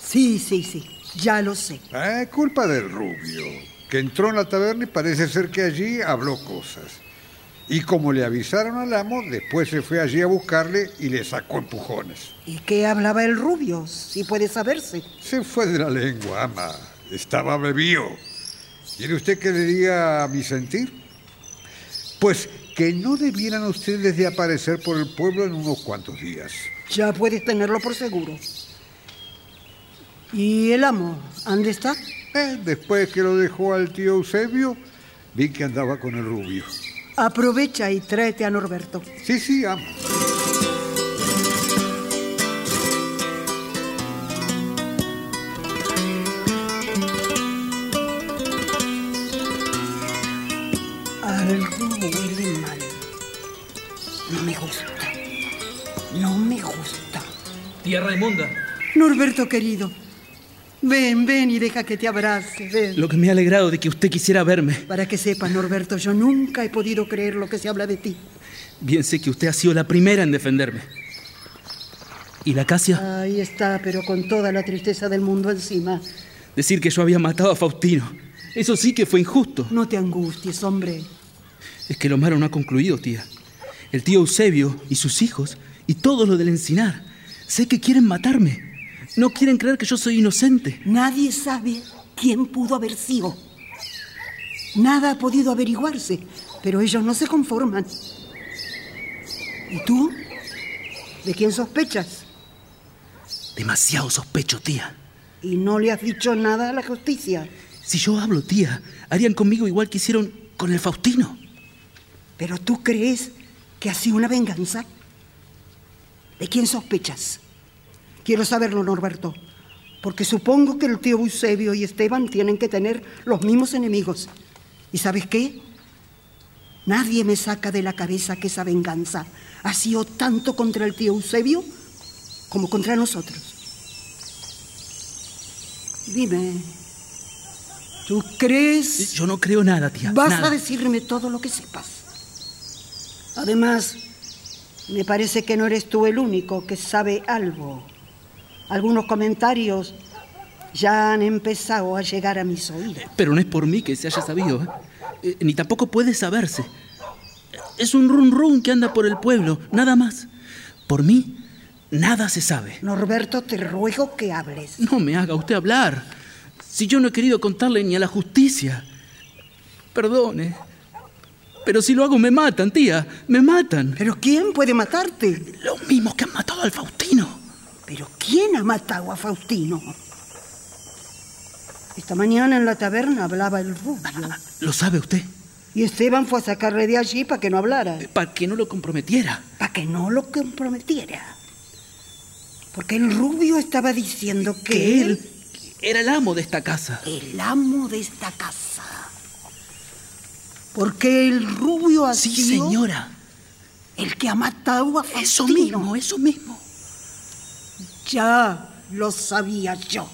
sí, sí, sí, ya lo sé. Eh, culpa del rubio, que entró en la taberna y parece ser que allí habló cosas. Y como le avisaron al amo, después se fue allí a buscarle y le sacó empujones. ¿Y qué hablaba el rubio, si puede saberse? Se fue de la lengua, ama. Estaba bebido. ¿Quiere usted que le diga a mi sentir? Pues que no debieran ustedes de aparecer por el pueblo en unos cuantos días. Ya puedes tenerlo por seguro. ¿Y el amo? ¿Dónde está? Eh, después que lo dejó al tío Eusebio, vi que andaba con el rubio. Aprovecha y tráete a Norberto. Sí, sí, amo. Tía Raimunda, Norberto querido, ven, ven y deja que te abrace. Ven. lo que me ha alegrado de que usted quisiera verme. Para que sepas, Norberto, yo nunca he podido creer lo que se habla de ti. Bien sé que usted ha sido la primera en defenderme. ¿Y la Casia? Ahí está, pero con toda la tristeza del mundo encima. Decir que yo había matado a Faustino. Eso sí que fue injusto. No te angusties, hombre. Es que lo malo no ha concluido, tía. El tío Eusebio y sus hijos y todo lo del encinar. Sé que quieren matarme. No quieren creer que yo soy inocente. Nadie sabe quién pudo haber sido. Nada ha podido averiguarse, pero ellos no se conforman. ¿Y tú? ¿De quién sospechas? Demasiado sospecho, tía. ¿Y no le has dicho nada a la justicia? Si yo hablo, tía, harían conmigo igual que hicieron con el Faustino. ¿Pero tú crees que ha sido una venganza? ¿De quién sospechas? Quiero saberlo, Norberto, porque supongo que el tío Eusebio y Esteban tienen que tener los mismos enemigos. ¿Y sabes qué? Nadie me saca de la cabeza que esa venganza ha sido tanto contra el tío Eusebio como contra nosotros. Dime, ¿tú crees? Yo no creo nada, tía. Vas nada. a decirme todo lo que sepas. Además, me parece que no eres tú el único que sabe algo. Algunos comentarios ya han empezado a llegar a mis oídos. Pero no es por mí que se haya sabido, ¿eh? Eh, ni tampoco puede saberse. Es un run run que anda por el pueblo, nada más. Por mí, nada se sabe. Norberto, te ruego que hables. No me haga usted hablar. Si yo no he querido contarle ni a la justicia. Perdone. Pero si lo hago me matan, tía. Me matan. ¿Pero quién puede matarte? Los mismos que han matado al Faustino. ¿Pero quién ha matado a Faustino? Esta mañana en la taberna hablaba el rubio. ¿Lo sabe usted? Y Esteban fue a sacarle de allí para que no hablara. Para que no lo comprometiera. Para que no lo comprometiera. Porque el rubio estaba diciendo que, Que él era el amo de esta casa. el amo de esta casa. Porque el rubio ha Sí, señora. el que ha matado a Faustino. Eso mismo, eso mismo. Ya lo sabía yo.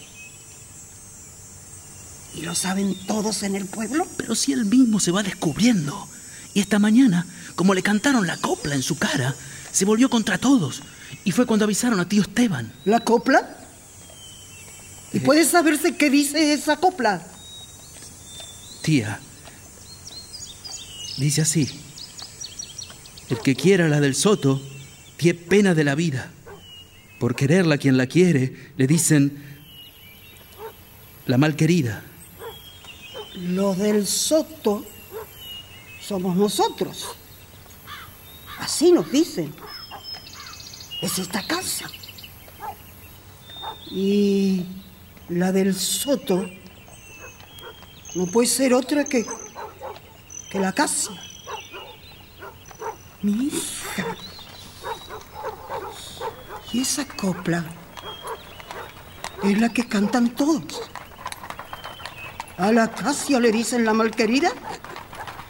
¿Y lo saben todos en el pueblo? Pero si él mismo se va descubriendo. Y esta mañana, como le cantaron la copla en su cara, se volvió contra todos. Y fue cuando avisaron a tío Esteban. ¿La copla? ¿Y puede saberse qué dice esa copla? Tía, dice así. El que quiera la del soto, tiene pena de la vida. Por quererla quien la quiere, le dicen la mal querida. Los del Soto somos nosotros. Así nos dicen. Es esta casa. Y la del Soto no puede ser otra que, que la casa. Mi hija. Y esa copla es la que cantan todos. ¿A la Casia le dicen la malquerida?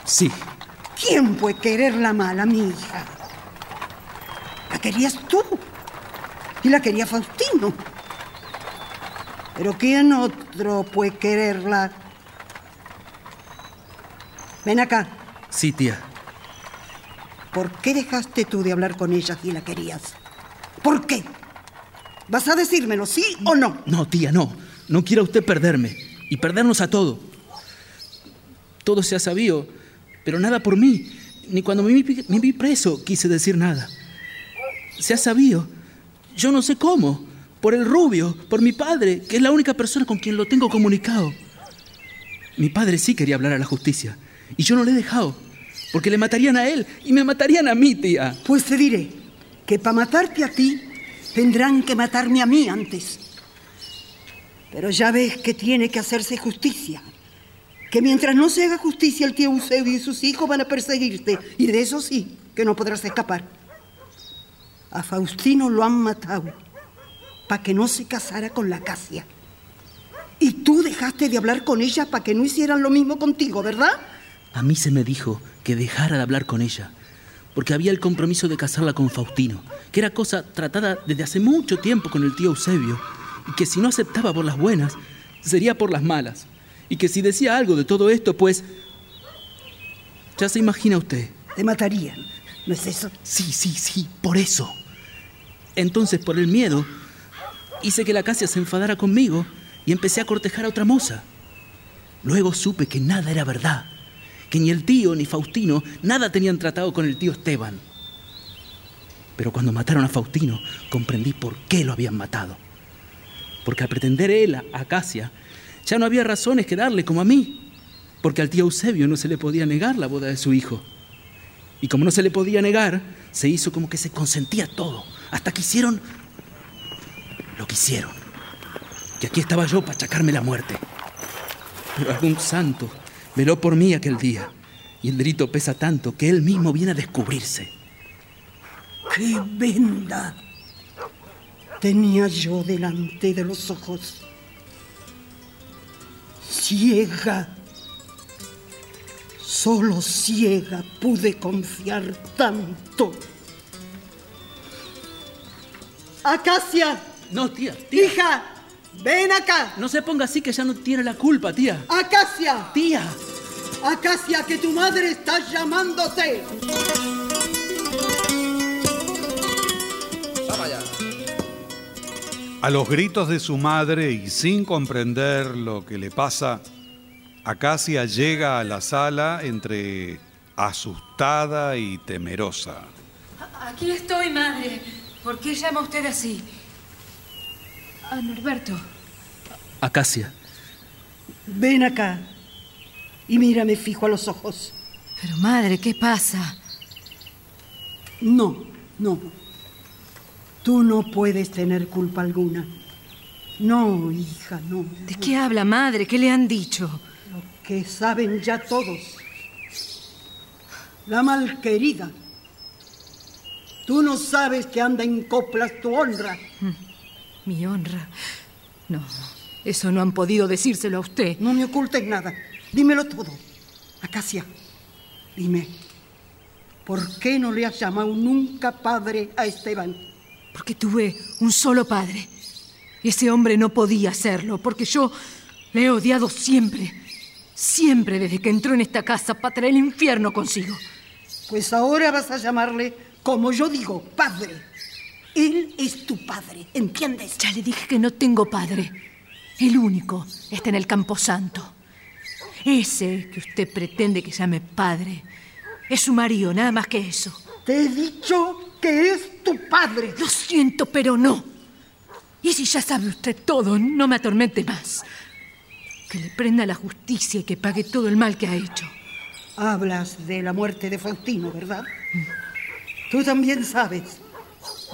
Sí, ¿Quién puede querer la mala, mi hija? La querías tú. Y la quería Faustino. Pero ¿quién otro puede quererla? Ven acá. sí, tía. ¿Por qué dejaste tú de hablar con ella si la querías? ¿Por qué? ¿Vas a decírmelo, sí o no? No, tía, no. No quiera usted perderme y perdernos a todo. Todo se ha sabido, pero nada por mí. Ni cuando me vi, me vi preso quise decir nada. Se ha sabido. Yo no sé cómo. Por el rubio, por mi padre, que es la única persona con quien lo tengo comunicado. Mi padre sí quería hablar a la justicia y yo no le he dejado, porque le matarían a él y me matarían a mí, tía. Pues te diré que para matarte a ti tendrán que matarme a mí antes. Pero ya ves que tiene que hacerse justicia. Que mientras no se haga justicia, el tío Eusebio y sus hijos van a perseguirte. Y de eso sí, que no podrás escapar. A Faustino lo han matado para que no se casara con la Casia. Y tú dejaste de hablar con ella para que no hicieran lo mismo contigo, ¿verdad? A mí se me dijo que dejara de hablar con ella, porque había el compromiso de casarla con Faustino, que era cosa tratada desde hace mucho tiempo con el tío Eusebio, y que si no aceptaba por las buenas, sería por las malas, y que si decía algo de todo esto, pues... Ya se imagina usted. Te matarían, ¿no es eso? Sí, sí, sí, por eso. Entonces, por el miedo, hice que la Casia se enfadara conmigo y empecé a cortejar a otra moza. Luego supe que nada era verdad, que ni el tío ni Faustino nada tenían tratado con el tío Esteban. Pero cuando mataron a Faustino, comprendí por qué lo habían matado. Porque al pretender él a Casia, ya no había razones que darle como a mí, porque al tío Eusebio no se le podía negar la boda de su hijo. Y como no se le podía negar, se hizo como que se consentía todo, hasta que hicieron lo que hicieron. Que aquí estaba yo para achacarme la muerte. Pero algún santo veló por mí aquel día, y el delito pesa tanto que él mismo viene a descubrirse. ¡Qué venda! Tenía yo delante de los ojos. Ciega. Solo ciega pude confiar tanto. Acacia. No, tía, tía. Hija, ven acá. No se ponga así que ya no tiene la culpa, tía. Acacia. Tía. Acacia, que tu madre está llamándote. A los gritos de su madre y sin comprender lo que le pasa, Acacia llega a la sala entre asustada y temerosa. Aquí estoy, madre. ¿Por qué llama usted así? A Norberto. Acacia. Ven acá y mírame fijo a los ojos. Pero madre, ¿qué pasa? No, no. Tú no puedes tener culpa alguna. No, hija, no. ¿De qué habla, madre? ¿Qué le han dicho? Lo que saben ya todos. La malquerida. Tú no sabes que anda en coplas tu honra. Mi honra. No, eso no han podido decírselo a usted. No me ocultes nada. Dímelo todo. Acacia, dime, ¿por qué no le has llamado nunca padre a Esteban? Porque tuve un solo padre. Y ese hombre no podía hacerlo, porque yo le he odiado siempre. Siempre desde que entró en esta casa para traer el infierno consigo. Pues ahora vas a llamarle, como yo digo, padre. Él es tu padre, ¿entiendes? Ya le dije que no tengo padre. El único está en el Camposanto. Ese que usted pretende que llame padre es su marido, nada más que eso. Te he dicho que es tu padre. Lo siento, pero no. Y si ya sabe usted todo, no me atormente más. Que le prenda la justicia y que pague todo el mal que ha hecho. Hablas de la muerte de Faustino, ¿verdad? Tú también sabes.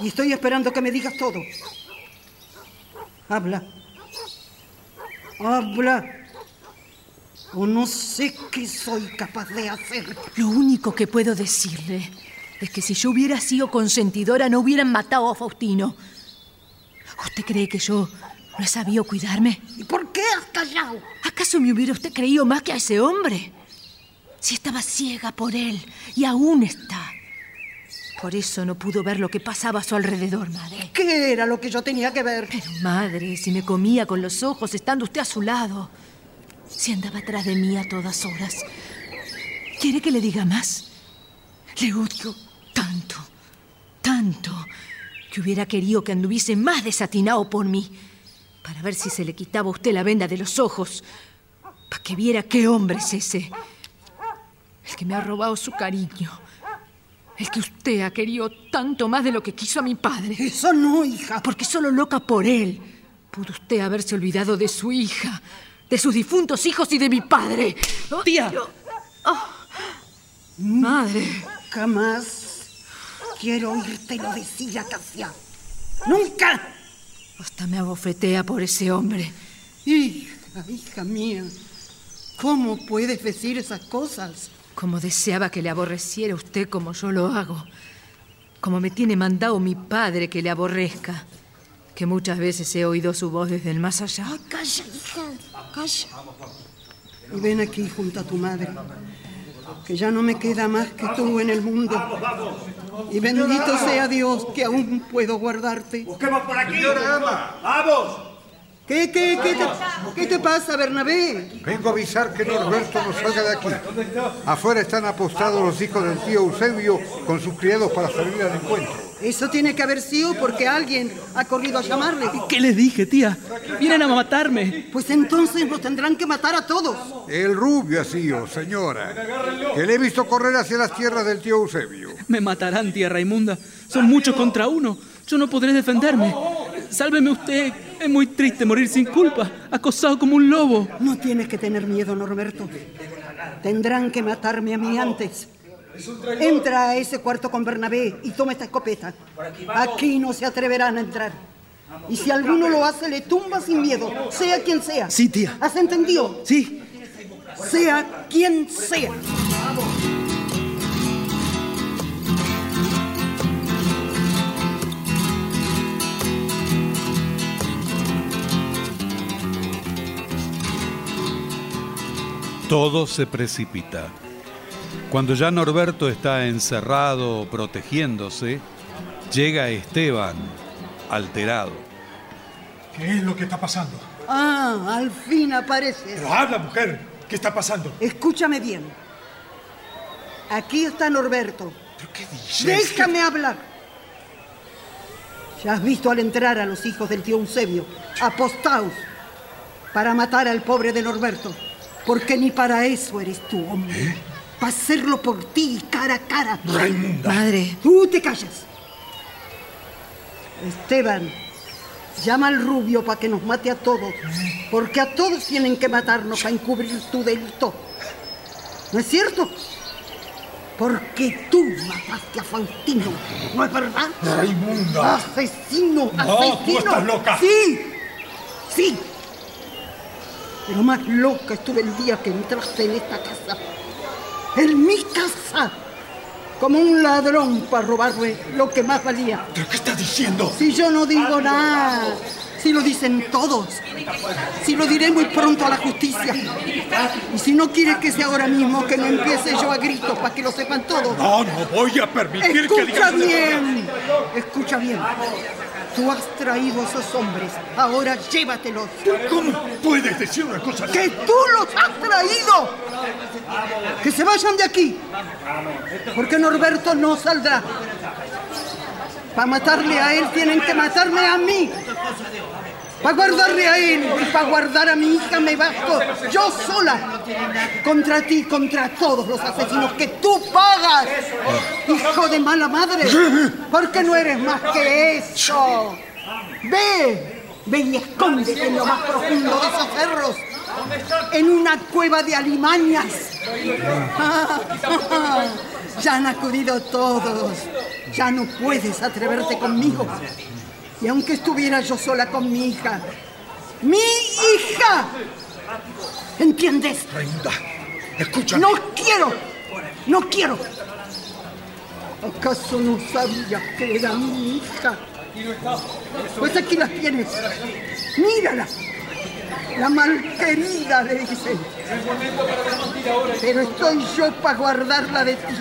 Y estoy esperando que me digas todo. Habla. Habla. O no sé qué soy capaz de hacer. Lo único que puedo decirle es que si yo hubiera sido consentidora no hubieran matado a Faustino. ¿Usted cree que yo no he sabido cuidarme? ¿Y por qué has callado? ¿Acaso me hubiera usted creído más que a ese hombre? Si estaba ciega por él y aún está. Por eso no pudo ver lo que pasaba a su alrededor, madre. ¿Qué era lo que yo tenía que ver? Pero, madre, si me comía con los ojos estando usted a su lado. Si andaba atrás de mí a todas horas. ¿Quiere que le diga más? Le odio tanto, tanto, que hubiera querido que anduviese más desatinado por mí, para ver si se le quitaba a usted la venda de los ojos, para que viera qué hombre es ese, el que me ha robado su cariño, el que usted ha querido tanto más de lo que quiso a mi padre. Eso no, hija. Porque solo loca por él pudo usted haberse olvidado de su hija, de sus difuntos hijos y de mi padre. Oh, Tía. oh, madre. Nunca más quiero oírtelo decir a Casia. ¡Nunca! Hasta me abofetea por ese hombre. Hija, hija mía, ¿cómo puedes decir esas cosas? Como deseaba que le aborreciera usted como yo lo hago. Como me tiene mandado mi padre que le aborrezca. Que muchas veces he oído su voz desde el más allá. Calla, hija, calla. Y ven aquí junto a tu madre, que ya no me queda más que tú en el mundo. Y bendito sea Dios que aún puedo guardarte. Busquemos por aquí. ¡Vamos! ¿Qué, qué, qué te, qué te pasa, Bernabé? Vengo a avisar que Norberto no salga de aquí. Afuera están apostados los hijos del tío Eusebio con sus criados para salir al encuentro. Eso tiene que haber sido porque alguien ha corrido a llamarle. ¿Qué les dije, tía? Vienen a matarme. Pues entonces nos tendrán que matar a todos. El rubio ha sido, señora, que le he visto correr hacia las tierras del tío Eusebio. Me matarán, tía Raimunda. Son muchos contra uno. Yo no podré defenderme. Sálveme usted. Es muy triste morir sin culpa, acosado como un lobo. No tienes que tener miedo, Norberto. Tendrán que matarme a mí antes. Entra a ese cuarto con Bernabé y toma esta escopeta. Aquí no se atreverán a entrar. Y si alguno lo hace, le tumba sin miedo, sea quien sea. Sí, tía. ¿Has entendido? Sí. Sea quien sea. Todo se precipita. Cuando ya Norberto está encerrado, protegiéndose, llega Esteban, alterado. ¿Qué es lo que está pasando? Ah, al fin apareces. Pero habla, mujer. ¿Qué está pasando? Escúchame bien. Aquí está Norberto. ¿Pero qué dices? Déjame hablar. Ya has visto al entrar a los hijos del tío Eusebio, apostados, para matar al pobre de Norberto. Porque ni para eso eres tú, hombre. Para hacerlo por ti, cara a cara. Raimunda. Madre. Tú te callas. Esteban, llama al rubio para que nos mate a todos. Porque a todos tienen que matarnos para encubrir tu delito. ¿No es cierto? Porque tú mataste a Faustino, ¿no es verdad? Raimunda. Asesino, No, tú estás loca. Sí, sí. Pero más loca estuve el día que entraste en esta casa. En mi casa. Como un ladrón para robarme lo que más valía. ¿Pero qué estás diciendo? Si yo no digo nada, si lo dicen todos, si lo diré muy pronto a la justicia. Y si no quieres que sea ahora mismo, que no empiece yo a gritos para que lo sepan todos. No, no voy a permitir que Escucha digas... bien, escucha bien. Tú has traído a esos hombres, ahora llévatelos. ¿Cómo puedes decir una cosa así? ¡Que tú los has traído! ¡Que se vayan de aquí! Porque Norberto no saldrá. Para matarle a él tienen que matarme a mí. Para guardarle a él y para guardar a mi hija me basto yo sola. Contra ti, contra todos los asesinos que tú pagas. Hijo de mala madre. Porque no eres más que eso. Ve, ve y escóndete en lo más profundo de esos cerros. En una cueva de alimañas. Ya han acudido todos. Ya no puedes atreverte conmigo. Y aunque estuviera yo sola con mi hija, ¡mi hija! ¿Entiendes? Raimunda, escucha. No quiero, no quiero. ¿Acaso no sabías que era mi hija? Pues aquí las tienes. Mírala. La malquerida, le dicen. Pero estoy yo para guardarla de ti.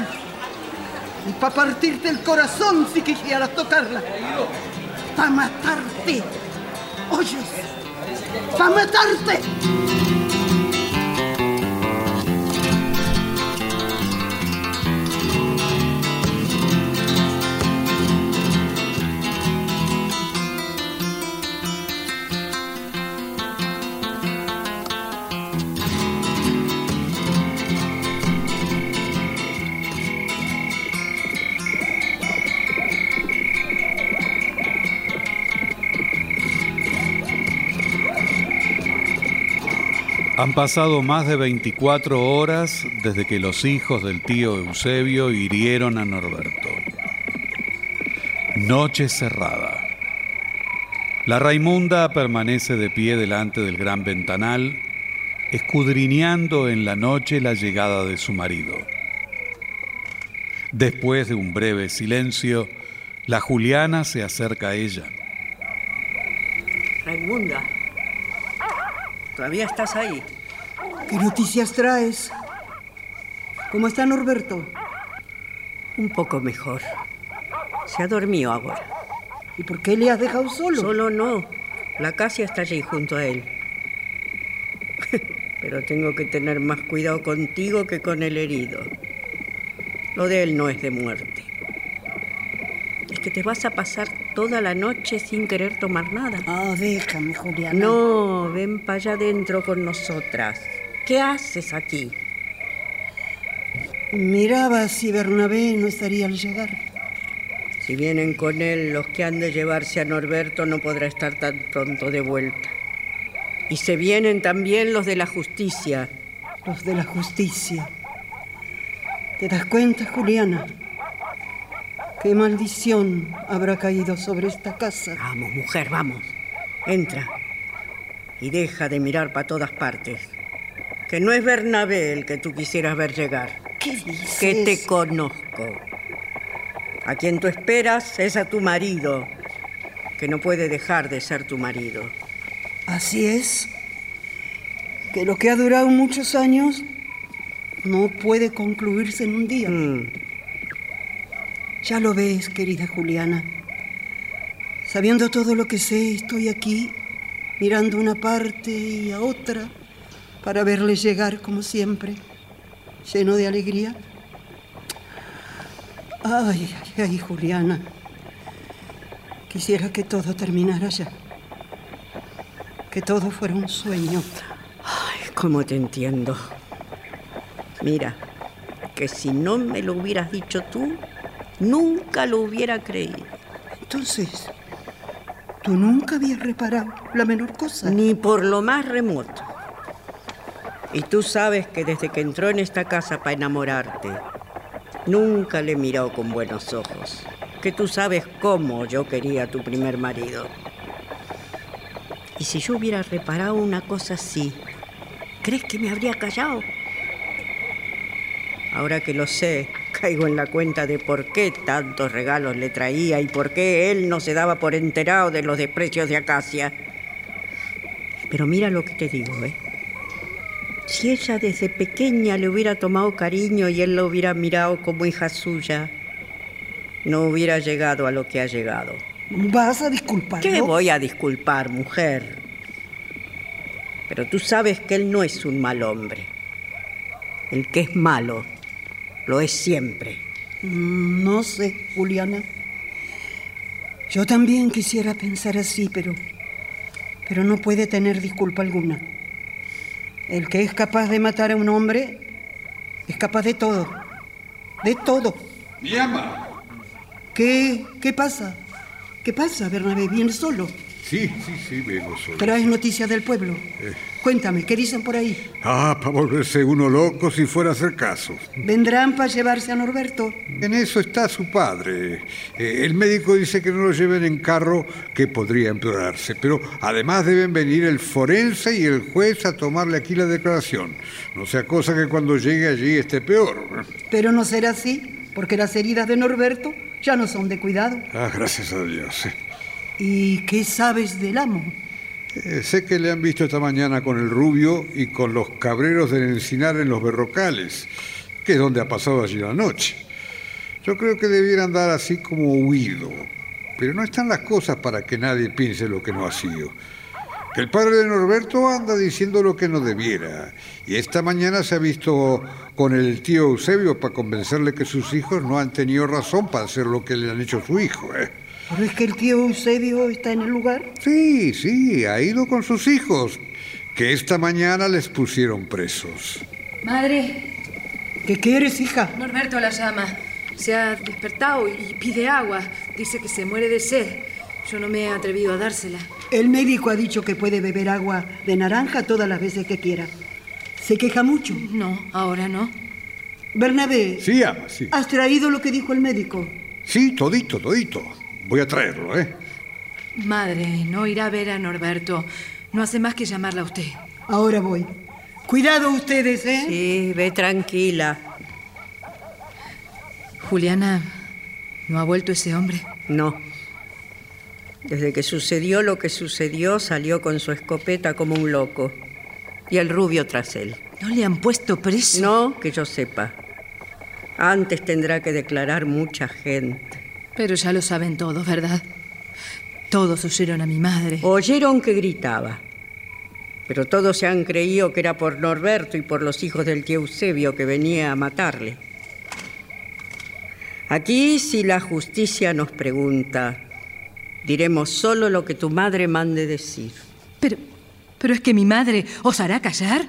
Para partirte el corazón si quisieras tocarla. Para matarte. ¿Oyes? Para matarte. Han pasado más de 24 horas desde que los hijos del tío Eusebio hirieron a Norberto. Noche cerrada. La Raimunda permanece de pie delante del gran ventanal, escudriñando en la noche la llegada de su marido. Después de un breve silencio, la Juliana se acerca a ella. Raimunda, ¿todavía estás ahí? ¿Qué noticias traes? ¿Cómo está Norberto? Un poco mejor. Se ha dormido ahora. ¿Y por qué le has dejado solo? Solo no. La Casia está allí junto a él. Pero tengo que tener más cuidado contigo que con el herido. Lo de él no es de muerte. Es que te vas a pasar toda la noche sin querer tomar nada. Ah, déjame, Juliana. No, ven para allá adentro con nosotras. ¿Qué haces aquí? Miraba si Bernabé no estaría al llegar. Si vienen con él los que han de llevarse a Norberto, no podrá estar tan pronto de vuelta. Y se vienen también los de la justicia. Los de la justicia. ¿Te das cuenta, Juliana? ¿Qué maldición habrá caído sobre esta casa? Vamos, mujer, vamos. Entra. Y deja de mirar para todas partes. Que no es Bernabé el que tú quisieras ver llegar. ¿Qué dices? Que te conozco. A quien tú esperas es a tu marido, que no puede dejar de ser tu marido. Así es. Que lo que ha durado muchos años no puede concluirse en un día. Mm. Ya lo ves, querida Juliana. Sabiendo todo lo que sé, estoy aquí mirando una parte y a otra para verle llegar como siempre, lleno de alegría. Ay, ay, ay, Juliana. Quisiera que todo terminara ya. Que todo fuera un sueño. Ay, cómo te entiendo. Mira, que si no me lo hubieras dicho tú, nunca lo hubiera creído. Entonces, ¿tú nunca habías reparado la menor cosa? Ni por lo más remoto. Y tú sabes que desde que entró en esta casa para enamorarte, nunca le he mirado con buenos ojos. Que tú sabes cómo yo quería a tu primer marido. Y si yo hubiera reparado una cosa así, ¿crees que me habría callado? Ahora que lo sé, caigo en la cuenta de por qué tantos regalos le traía y por qué él no se daba por enterado de los desprecios de Acacia. Pero mira lo que te digo, ¿eh? Si ella desde pequeña le hubiera tomado cariño y él lo hubiera mirado como hija suya, no hubiera llegado a lo que ha llegado. ¿Vas a disculpar? ¿Qué voy a disculpar, mujer? Pero tú sabes que él no es un mal hombre. El que es malo lo es siempre. Mm, No sé, Juliana. Yo también quisiera pensar así, pero. Pero no puede tener disculpa alguna. El que es capaz de matar a un hombre es capaz de todo. De todo. Mi ama. ¿Qué, qué pasa? ¿Qué pasa, Bernabé? ¿Vienes solo? Sí, sí, sí, vengo solo. ¿Traes noticias del pueblo? Eh. Cuéntame, ¿qué dicen por ahí? Ah, para volverse uno loco si fuera a hacer caso. ¿Vendrán para llevarse a Norberto? En eso está su padre. Eh, el médico dice que no lo lleven en carro, que podría empeorarse. Pero además deben venir el forense y el juez a tomarle aquí la declaración. No sea cosa que cuando llegue allí esté peor. Pero no será así, porque las heridas de Norberto ya no son de cuidado. Ah, gracias a Dios. ¿Y qué sabes del amo? Eh, sé que le han visto esta mañana con el rubio y con los cabreros del encinar en los berrocales, que es donde ha pasado allí la noche. Yo creo que debiera andar así como huido, pero no están las cosas para que nadie piense lo que no ha sido. El padre de Norberto anda diciendo lo que no debiera, y esta mañana se ha visto con el tío Eusebio para convencerle que sus hijos no han tenido razón para hacer lo que le han hecho a su hijo. ¿eh? ¿Pero es que el tío Eusebio está en el lugar? Sí, sí, ha ido con sus hijos, que esta mañana les pusieron presos. Madre, ¿Qué quieres, hija? Norberto la llama. Se ha despertado y pide agua. Dice que se muere de sed. Yo no me he atrevido a dársela. El médico ha dicho que puede beber agua de naranja todas las veces que quiera. ¿Se queja mucho? No, ahora no. Bernabé, Sí, ama, sí. ¿has traído lo que dijo el médico? Sí, todito, todito. Voy a traerlo, ¿eh? Madre, no irá a ver a Norberto. No hace más que llamarla a usted. Ahora voy. Cuidado ustedes, ¿eh? Sí, ve tranquila. Juliana, ¿no ha vuelto ese hombre? No. Desde que sucedió lo que sucedió, salió con su escopeta como un loco. Y el rubio tras él. ¿No le han puesto preso? No, que yo sepa. Antes tendrá que declarar mucha gente. Pero ya lo saben todos, ¿verdad? Todos oyeron a mi madre. Oyeron que gritaba. Pero todos se han creído que era por Norberto y por los hijos del tío Eusebio que venía a matarle. Aquí, si la justicia nos pregunta, diremos solo lo que tu madre mande decir. Pero, pero es que mi madre os hará callar.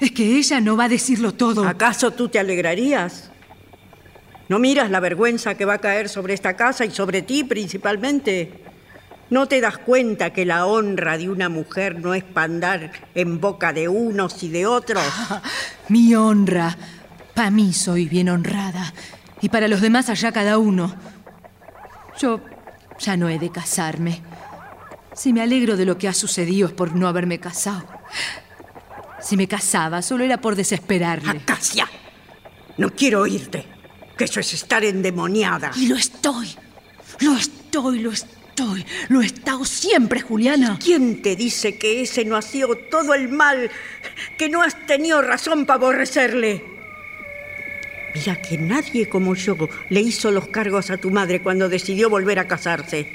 Es que ella no va a decirlo todo. ¿Acaso tú te alegrarías? ¿No miras la vergüenza que va a caer sobre esta casa y sobre ti principalmente? ¿No te das cuenta que la honra de una mujer no es para andar en boca de unos y de otros? Mi honra. Para mí soy bien honrada. Y para los demás allá cada uno. Yo ya no he de casarme. Si me alegro de lo que ha sucedido es por no haberme casado. Si me casaba, solo era por desesperarle. ¡Acacia! No quiero oírte. Que eso es estar endemoniada. Y lo estoy. Lo estoy, lo estoy. Lo he estado siempre, Juliana. ¿Quién te dice que ese no ha sido todo el mal? Que no has tenido razón para aborrecerle. Mira que nadie como yo le hizo los cargos a tu madre cuando decidió volver a casarse.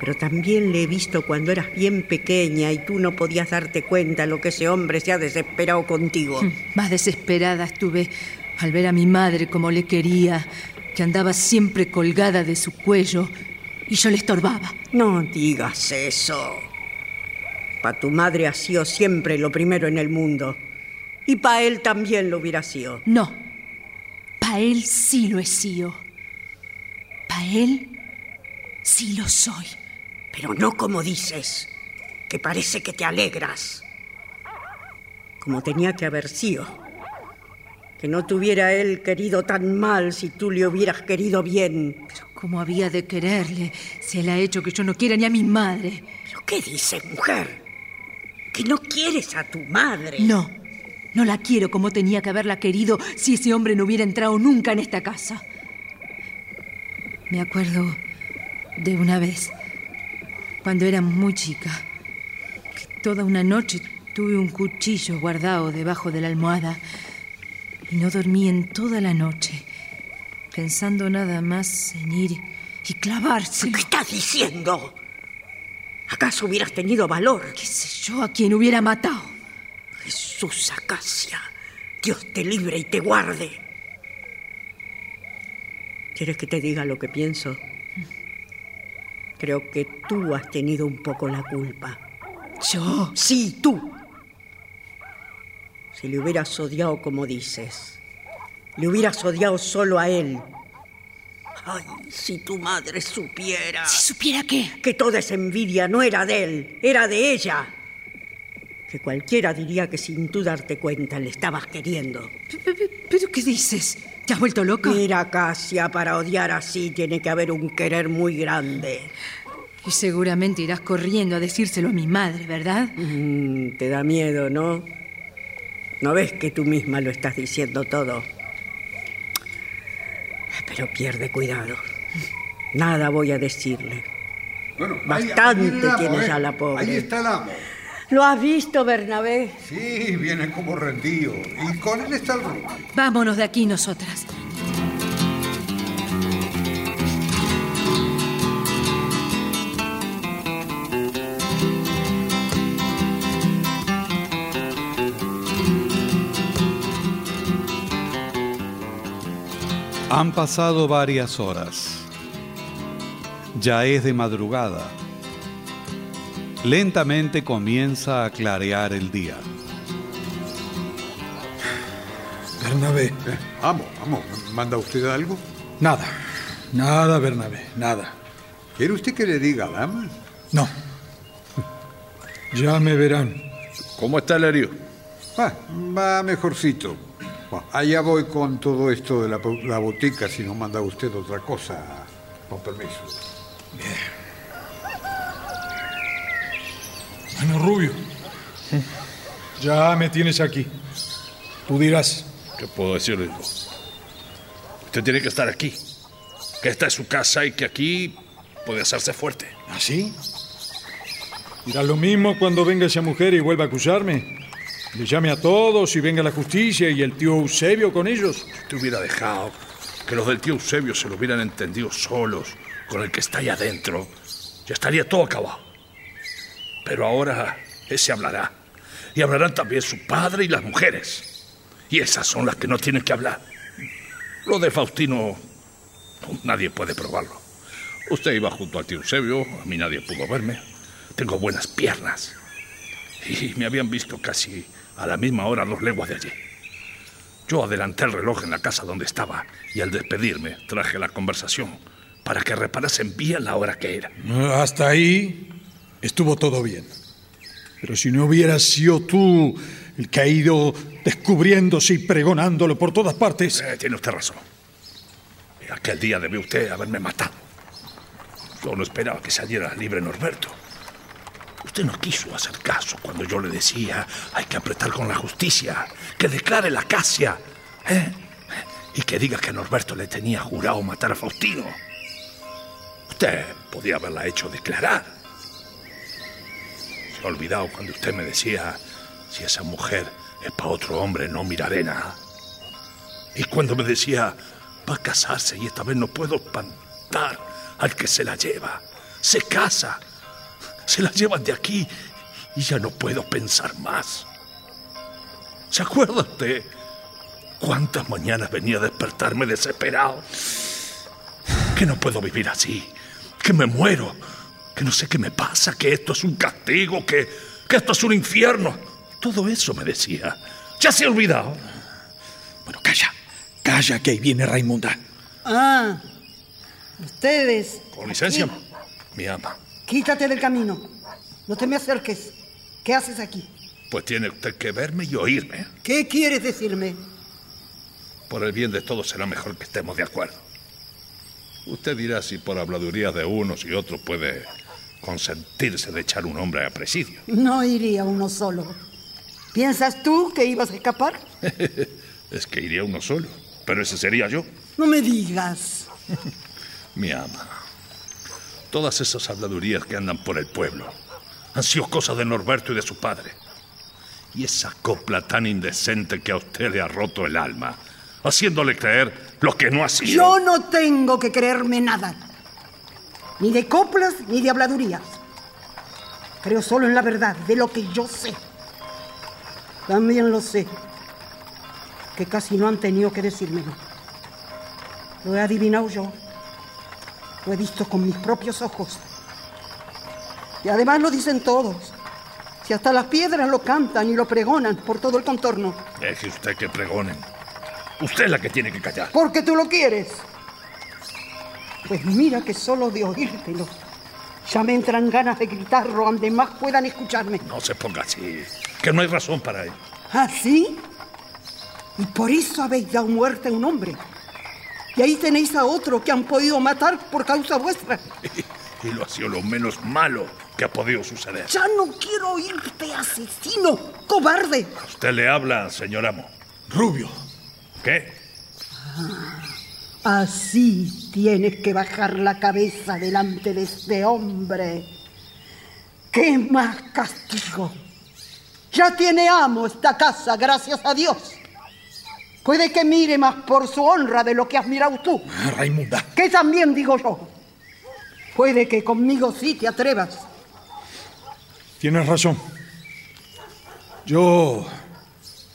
Pero también le he visto cuando eras bien pequeña y tú no podías darte cuenta lo que ese hombre se ha desesperado contigo. Más desesperada estuve al ver a mi madre como le quería, que andaba siempre colgada de su cuello y yo le estorbaba. No digas eso. Pa' tu madre ha sido siempre lo primero en el mundo. Y pa' él también lo hubiera sido. No. Pa' él sí lo he sido. Pa' él sí lo soy. Pero no como dices, que parece que te alegras. Como tenía que haber sido. Que no te hubiera él querido tan mal si tú le hubieras querido bien. Pero ¿cómo había de quererle si él ha hecho que yo no quiera ni a mi madre? ¿Pero qué dices, mujer? ¿Que no quieres a tu madre? No. No la quiero como tenía que haberla querido si ese hombre no hubiera entrado nunca en esta casa. Me acuerdo de una vez, cuando era muy chica, que toda una noche tuve un cuchillo guardado debajo de la almohada y no dormí en toda la noche, pensando nada más en ir y clavarse. ¿Qué estás diciendo? ¿Acaso hubieras tenido valor? ¿Qué sé yo a quien hubiera matado? Jesús Acacia, Dios te libre y te guarde. ¿Quieres que te diga lo que pienso? Creo que tú has tenido un poco la culpa. ¿Yo? Sí, tú. Si le hubieras odiado como dices, le hubieras odiado solo a él. Ay, si tu madre supiera. ¿Si supiera qué? Que toda esa envidia no era de él, era de ella. Que cualquiera diría que sin tú darte cuenta le estabas queriendo. ¿Pero qué dices? ¿Te has vuelto loca? Mira, Casia, para odiar así tiene que haber un querer muy grande. Y seguramente irás corriendo a decírselo a mi madre, ¿verdad? Mm, te da miedo, ¿no? ¿No ves que tú misma lo estás diciendo todo? Pero pierde cuidado. Nada voy a decirle. Bueno, Bastante tiene ¿eh? ya la pobre. Ahí está el amo. ¿Lo has visto, Bernabé? Sí, viene como rendido. Y con él está el rubio. Vámonos de aquí nosotras. Han pasado varias horas. Ya es de madrugada. Lentamente comienza a clarear el día. Bernabé. Eh, amo, amo. ¿Manda usted algo? Nada. Nada, Bernabé. Nada. ¿Quiere usted que le diga, dama? No. Ya me verán. ¿Cómo está el herido? Ah, va mejorcito. Bueno, allá voy con todo esto de la, la botica si no manda usted otra cosa. Con permiso. Bueno, Rubio, ya me tienes aquí. Tú dirás. ¿Qué puedo decirle? hijo? Usted tiene que estar aquí. Que esta es su casa y que aquí puede hacerse fuerte. ¿Así? Dirá lo mismo cuando venga esa mujer y vuelva a acusarme. Le llame a todos y venga la justicia y el tío Eusebio con ellos. Te hubiera dejado que los del tío Eusebio se lo hubieran entendido solos con el que está ahí adentro. Ya estaría todo acabado. Pero ahora ese hablará. Y hablarán también su padre y las mujeres. Y esas son las que no tienen que hablar. Lo de Faustino, nadie puede probarlo. Usted iba junto al tío Eusebio, a mí nadie pudo verme. Tengo buenas piernas. Y me habían visto casi a la misma hora dos leguas de allí. Yo adelanté el reloj en la casa donde estaba y al despedirme traje la conversación para que reparasen bien la hora que era. Hasta ahí estuvo todo bien. Pero si no hubieras sido tú el que ha ido descubriéndose y pregonándolo por todas partes. Eh, tiene usted razón. Aquel día debió usted haberme matado. Yo no esperaba que saliera libre Norberto. Usted no quiso hacer caso cuando yo le decía hay que apretar con la justicia, que declare la acacia, ¿eh? y que diga que Norberto le tenía jurado matar a Faustino. Usted podía haberla hecho declarar. Se ha olvidado cuando usted me decía si esa mujer es para otro hombre, no miraré nada. Y cuando me decía va a casarse y esta vez no puedo espantar al que se la lleva. Se casa. Se la llevan de aquí y ya no puedo pensar más. ¿Se acuerda usted cuántas mañanas venía a despertarme desesperado? Que no puedo vivir así, que me muero, que no sé qué me pasa, que esto es un castigo, que, que esto es un infierno. Todo eso me decía. Ya se ha olvidado. Bueno, calla, calla que ahí viene Raimunda. Ah, ustedes. Con licencia, mi ama. Quítate del camino. No te me acerques. ¿Qué haces aquí? Pues tiene usted que verme y oírme. ¿Qué quieres decirme? Por el bien de todos será mejor que estemos de acuerdo. Usted dirá si por habladurías de unos y otros puede consentirse de echar un hombre a presidio. No iría uno solo. ¿Piensas tú que ibas a escapar? es que iría uno solo, pero ese sería yo. No me digas. Mi ama, todas esas habladurías que andan por el pueblo han sido cosas de Norberto y de su padre. Y esa copla tan indecente que a usted le ha roto el alma, haciéndole creer lo que no ha sido. Yo no tengo que creerme nada. Ni de coplas ni de habladurías. Creo solo en la verdad, de lo que yo sé. También lo sé, que casi no han tenido que decírmelo. Lo he adivinado yo. Lo he visto con mis propios ojos. Y además lo dicen todos. Si hasta las piedras lo cantan y lo pregonan por todo el contorno. Deje usted que pregonen. Usted es la que tiene que callar. Porque tú lo quieres. Pues mira que solo de oírtelo ya me entran ganas de gritarlo donde más puedan escucharme. No se ponga así, que no hay razón para ello. ¿Ah, sí? Y por eso habéis dado muerte a un hombre. Y ahí tenéis a otro que han podido matar por causa vuestra. Y lo ha sido lo menos malo que ha podido suceder. Ya no quiero oírte, asesino, cobarde. A usted le habla, señor amo. Rubio. ¿Qué? Así tienes que bajar la cabeza delante de este hombre. ¿Qué más castigo? Ya tiene amo esta casa, gracias a Dios. Puede que mire más por su honra de lo que has mirado tú. Ah, Raimunda. Que también digo yo. Puede que conmigo sí te atrevas. Tienes razón. Yo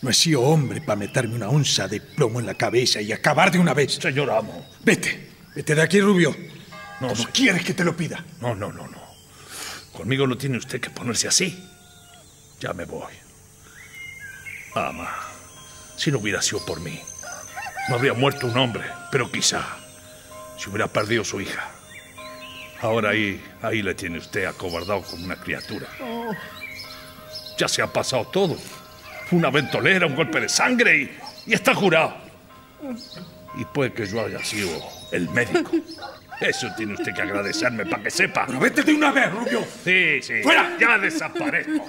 no he sido hombre para meterme una onza de plomo en la cabeza y acabar de una vez. Señor amo. Vete, vete de aquí, Rubio. No, ¿Cómo señor. quieres que te lo pida? No, no, no, no. Conmigo no tiene usted que ponerse así. Ya me voy. Ama, si no hubiera sido por mí, no habría muerto un hombre, pero quizá si hubiera perdido su hija. Ahora ahí, ahí le tiene usted acobardado como una criatura. Ya se ha pasado todo. una ventolera, un golpe de sangre y, y está jurado. Y puede que yo haya sido el médico. Eso tiene usted que agradecerme para que sepa. Pero vete de una vez, Rubio. Sí, sí. ¡Fuera! Ya desaparezco.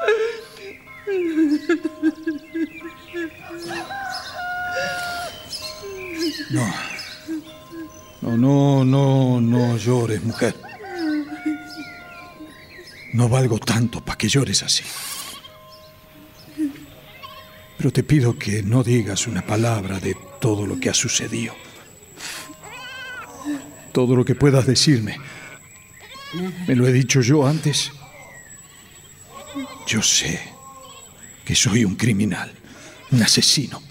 No. No, no, no, no llores, mujer. No valgo tanto para que llores así. Pero te pido que no digas una palabra de todo lo que ha sucedido. Todo lo que puedas decirme. ¿Me lo he dicho yo antes? Yo sé que soy un criminal, un asesino.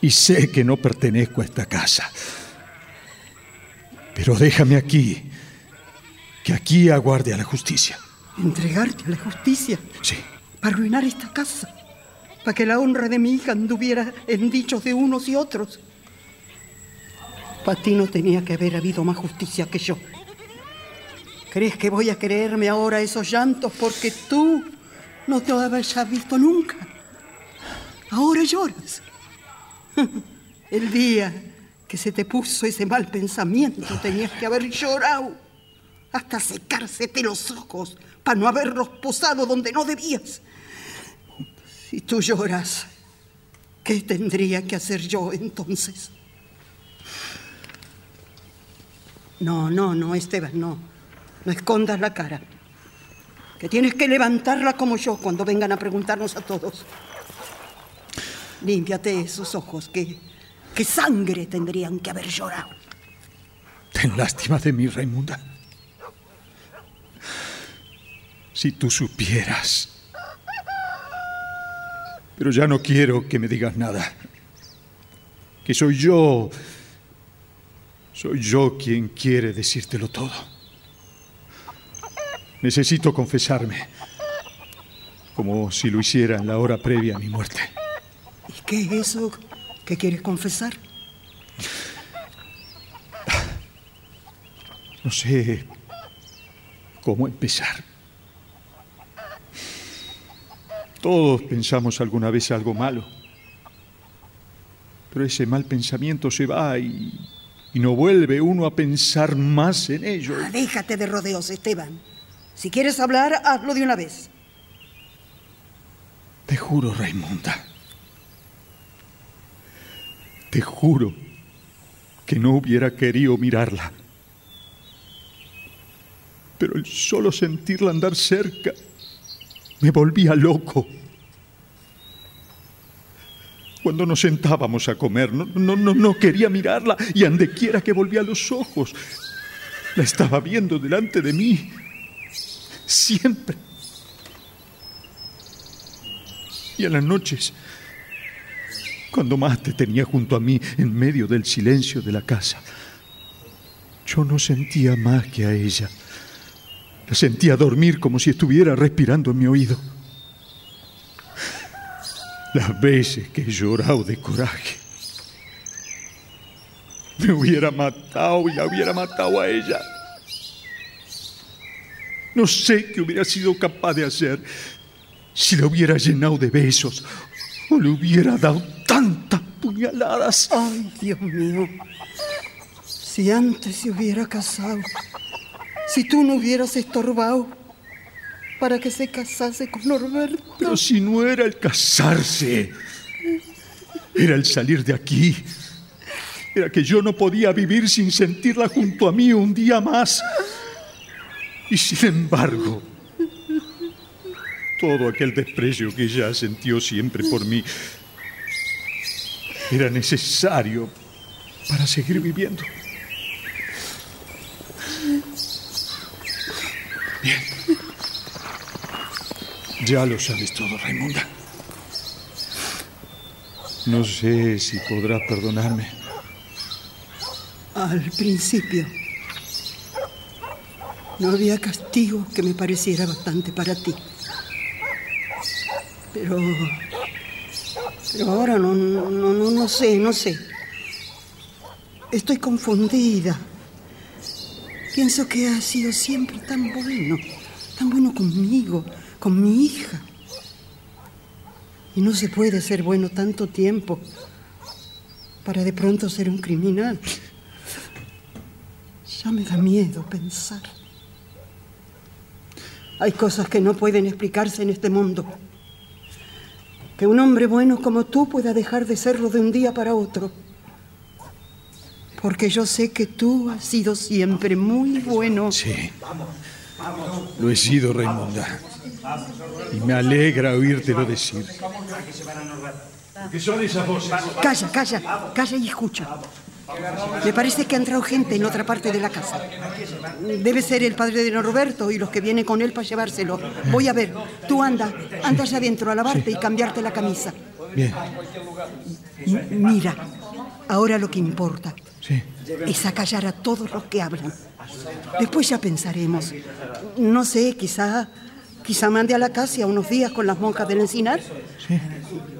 Y sé que no pertenezco a esta casa. Pero déjame aquí, que aquí aguarde a la justicia. ¿Entregarte a la justicia? Sí. ¿Para arruinar esta casa? ¿Para que la honra de mi hija anduviera en dichos de unos y otros? Para ti no tenía que haber habido más justicia que yo. ¿Crees que voy a creerme ahora esos llantos porque tú no te hayas visto nunca? Ahora lloras. El día que se te puso ese mal pensamiento tenías que haber llorado hasta secársete los ojos para no haberlos posado donde no debías. Si tú lloras, ¿qué tendría que hacer yo entonces? No, no, no, Esteban, no. No escondas la cara. Que tienes que levantarla como yo cuando vengan a preguntarnos a todos. Límpiate esos ojos, que, que sangre tendrían que haber llorado. Ten lástima de mí, Raimunda. Si tú supieras. Pero ya no quiero que me digas nada. Que soy yo. Soy yo quien quiere decírtelo todo. Necesito confesarme. Como si lo hiciera en la hora previa a mi muerte. ¿Y qué es eso que quieres confesar? No sé cómo empezar. Todos pensamos alguna vez algo malo. Pero ese mal pensamiento se va y, y no vuelve uno a pensar más en ello. Ah, déjate de rodeos, Esteban. Si quieres hablar, hazlo de una vez. Te juro, Raimunda. Te juro que no hubiera querido mirarla. Pero el solo sentirla andar cerca me volvía loco. Cuando nos sentábamos a comer, no, no, no, no quería mirarla y ande quiera que volvía los ojos. La estaba viendo delante de mí. Siempre. Y en las noches, cuando más te tenía junto a mí en medio del silencio de la casa, yo no sentía más que a ella. La sentía dormir como si estuviera respirando en mi oído. Las veces que he llorado de coraje, me hubiera matado y la hubiera matado a ella. No sé qué hubiera sido capaz de hacer si la hubiera llenado de besos o le hubiera dado tantas puñaladas. Ay, Dios mío. Si antes se hubiera casado, si tú no hubieras estorbado para que se casase con Norberto. Pero si no era el casarse, era el salir de aquí. Era que yo no podía vivir sin sentirla junto a mí un día más. Y sin embargo, todo aquel desprecio que ella sintió siempre por mí era necesario para seguir viviendo. Bien. Ya lo sabes todo, Raimunda. No sé si podrás perdonarme. Al principio, no había castigo que me pareciera bastante para ti. Pero. Pero ahora no, no, no, no sé, no sé. Estoy confundida. Pienso que ha sido siempre tan bueno, tan bueno conmigo, con mi hija. Y no se puede ser bueno tanto tiempo para de pronto ser un criminal. Ya me da miedo pensar. Hay cosas que no pueden explicarse en este mundo. Que un hombre bueno como tú pueda dejar de serlo de un día para otro. Porque yo sé que tú has sido siempre muy bueno. Sí. Lo he sido, Raimunda. Y me alegra oírtelo decir. Calla, calla, calla y escucha. Me parece que ha entrado gente en otra parte de la casa. Debe ser el padre de Norberto y los que vienen con él para llevárselo. Voy a ver. Tú anda, anda allá adentro a lavarte y cambiarte la camisa. Bien. M- mira, ahora lo que importa Sí. es acallar a todos los que hablan. Después ya pensaremos. No sé, quizá, quizá mande a la casa unos días con las monjas del encinar. Sí.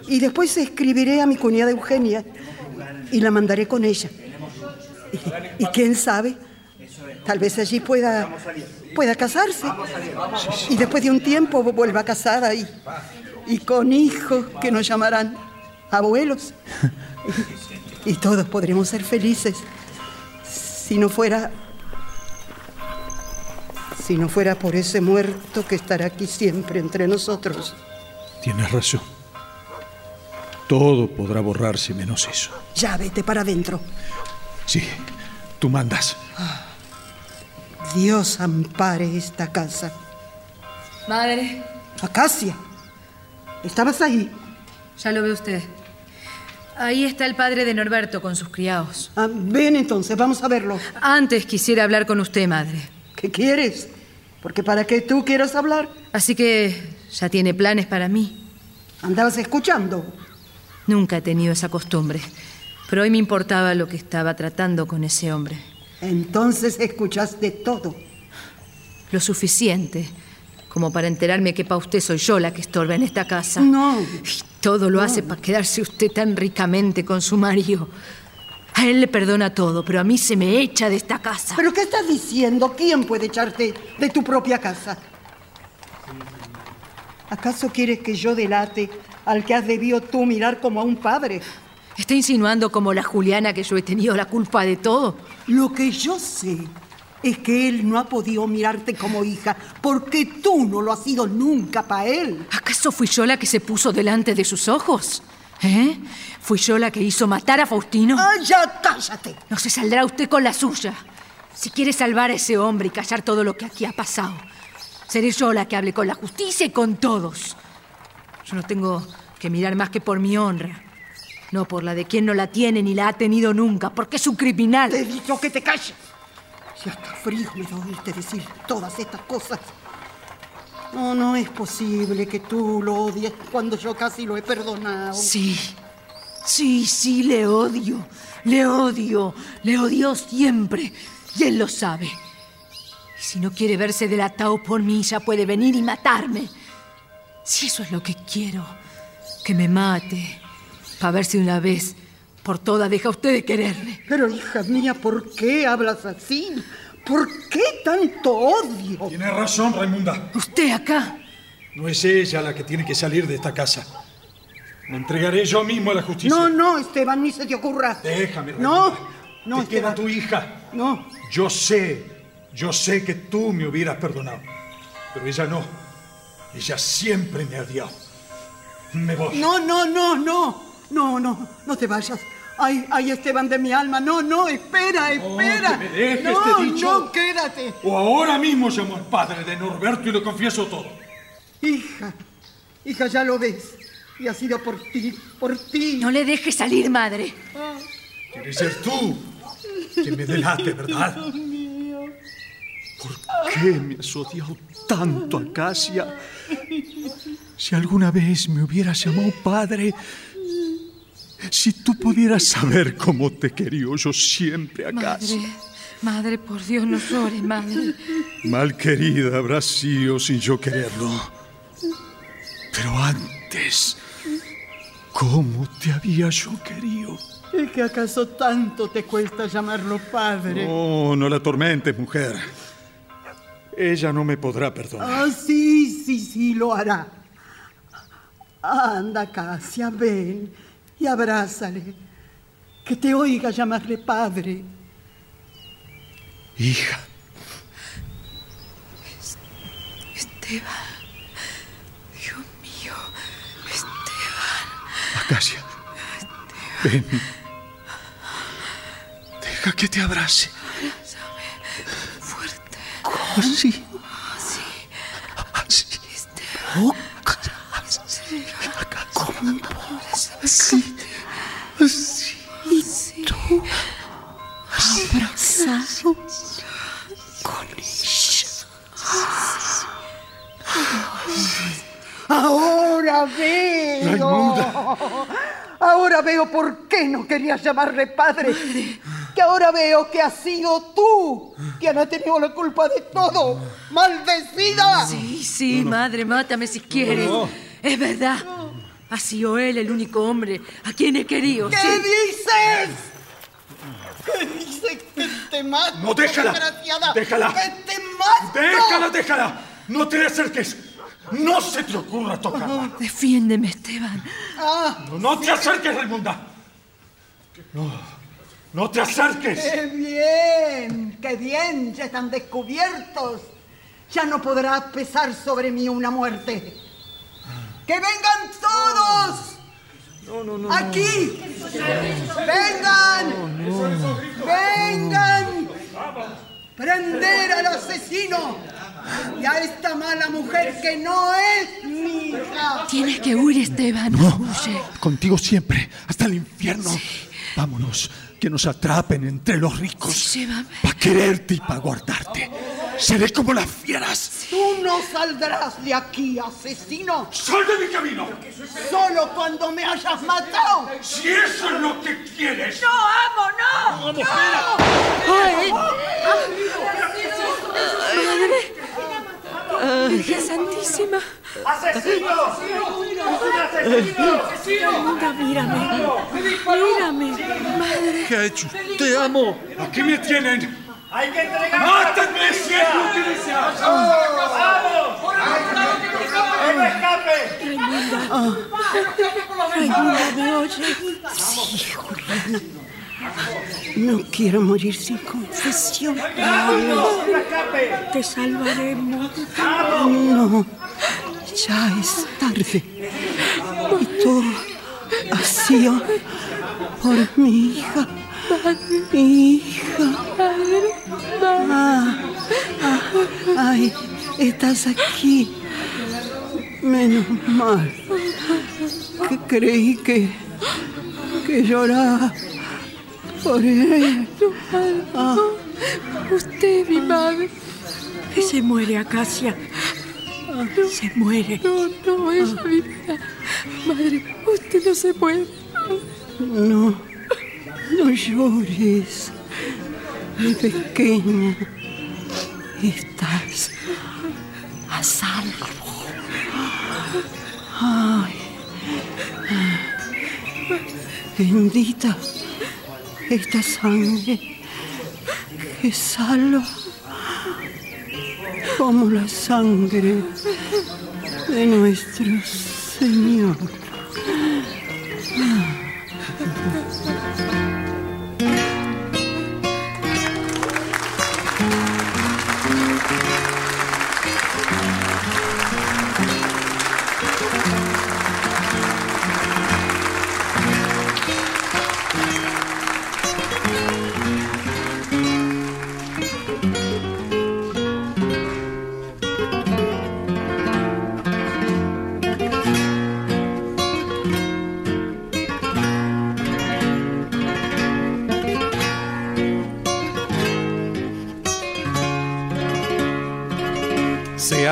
Y después escribiré a mi cuñada Eugenia y la mandaré con ella. Y, y quién sabe, tal vez allí pueda, pueda casarse. Y después de un tiempo vuelva casada y, y con hijos que nos llamarán abuelos. Y, y todos podremos ser felices si no fuera si no fuera por ese muerto que estará aquí siempre entre nosotros. Tienes razón. Todo podrá borrarse menos eso. Ya vete para adentro. Sí, tú mandas. Dios ampare esta casa. Madre, Acacia, ¿estabas ahí? ya lo ve usted. Ahí está el padre de Norberto con sus criados. Ah, ven entonces, vamos a verlo. Antes quisiera hablar con usted, madre. ¿Qué quieres? Porque para que tú quieras hablar. Así que ya tiene planes para mí. Andabas escuchando. Nunca he tenido esa costumbre, pero hoy me importaba lo que estaba tratando con ese hombre. Entonces escuchaste todo. Lo suficiente como para enterarme que para usted soy yo la que estorba en esta casa. No. Y todo lo hace para quedarse usted tan ricamente con su marido. A él le perdona todo, pero a mí se me echa de esta casa. ¿Pero qué estás diciendo? ¿Quién puede echarte de tu propia casa? ¿Acaso quieres que yo delate al que has debido tú mirar como a un padre? ¿Está insinuando como la Juliana que yo he tenido la culpa de todo? Lo que yo sé es que él no ha podido mirarte como hija porque tú no lo has sido nunca para él. ¿Acaso fui yo la que se puso delante de sus ojos? ¿Eh? ¿Fui yo la que hizo matar a Faustino? ¡Ah, ya cállate! No se saldrá usted con la suya. Si quiere salvar a ese hombre y callar todo lo que aquí ha pasado, seré yo la que hable con la justicia y con todos. Yo no tengo que mirar más que por mi honra. No por la de quien no la tiene ni la ha tenido nunca, porque es un criminal. Te he dicho que te calles. Si hasta frío me da oírte decir todas estas cosas. No, no es posible que tú lo odies cuando yo casi lo he perdonado. Sí, sí, sí, le odio. Le odio. Le odio siempre. Y él lo sabe. Y si no quiere verse delatado por mí, ya puede venir y matarme. Si eso es lo que quiero, que me mate. Para ver si una vez por todas deja usted de quererme. Pero hija mía, ¿por qué hablas así? ¿Por qué tanto odio? Tienes razón, Raimunda. Usted acá. No es ella la que tiene que salir de esta casa. Me entregaré yo mismo a la justicia. No, no, Esteban, ni se te ocurra. Déjame, No, Raimunda. no, Te queda tu hija. No. Yo sé, yo sé que tú me hubieras perdonado. Pero ella no. Ella siempre me ha odiado. Me voy. No, no, no, no. No, no, no te vayas. Ay, ay, Esteban de mi alma. No, no, espera, espera. que me dejes, no, te he dicho. no, quédate. O ahora mismo llamo al padre de Norberto y le confieso todo. Hija, hija, ya lo ves. Y ha sido por ti, por ti. No le deje salir, madre. Quieres ser tú que me delate, ¿verdad? ¿Por qué me has odiado tanto, Acacia? Si alguna vez me hubieras llamado padre, si tú pudieras saber cómo te quería yo siempre, Acacia. Madre, madre, por Dios, no llores, madre. Mal querida habrás sido sin yo quererlo. Pero antes, ¿cómo te había yo querido? ¿Es que acaso tanto te cuesta llamarlo padre? No, no la atormentes, mujer. Ella no me podrá perdonar. Ah, sí, sí, sí, lo hará. Anda, Casia, ven y abrázale. Que te oiga llamarle padre. Hija. Esteban. Dios mío. Esteban. Acacia. Ven. Deja que te abrace. Así. Así. Así. ¿Cómo? Así. Así. Y tú. Abrazado con ella. Ahora veo. Ahora veo por qué no querías llamarle padre. Que ahora veo que has sido tú quien ha tenido la culpa de todo. ¡Maldecida! Sí, sí, madre, mátame si quieres. No. Es verdad. Ha sido él el único hombre a quien he querido. ¿Qué sí. dices? ¿Qué dices que te mato? No, déjala. desgraciada? Déjala. ¡Que te mato! Déjala, déjala. No te le acerques. No se te ocurra tocarla. Defiéndeme, Esteban. Ah, No, no te acerques, Raimunda. No, no te acerques. ¡Qué bien! ¡Qué bien! Ya están descubiertos. Ya no podrá pesar sobre mí una muerte. ¡Que vengan todos! No, no, no. ¡Aquí! ¡Vengan! ¡Vengan! ¡Prender al asesino! Y a esta mala mujer que no es mi hija. Tienes que huir, Esteban. No. Huye. Contigo siempre, hasta el infierno. Vámonos, que nos atrapen entre los ricos. Llévame. Para quererte y para guardarte. Seré como las fieras. Tú no saldrás de aquí, asesino. ¡Sal de mi camino! Solo cuando me hayas matado. Si eso es lo que quieres. ¡No, amo, no! Vamos, ¡No! ¡Ay! ¡Madre! ¡Virgen Santísima! Raimunda, mírame. Mírame. Madre. ¿Qué ha hecho? Te amo. Aquí me tienen. ¡Hay que entregar! ¡Mátenme si es lo que deseas! Raimunda. Raimunda, ¿me oyes? Sí, Juliana. No quiero morir sin confesión. Te salvaremos. No, ya es tarde. Y todo ha sido por mi hija. Mi hija. Ah, ah, ay, estás aquí. Menos mal. Que creí que, que lloraba por él. Ah. Usted, mi madre. Que se muere Acacia. Se muere. No, no, ella vivirá. Madre, usted no se puede. No, no llores. Mi pequeña, estás a salvo. Ay, bendita esta sangre que salva como la sangre de nuestro Señor.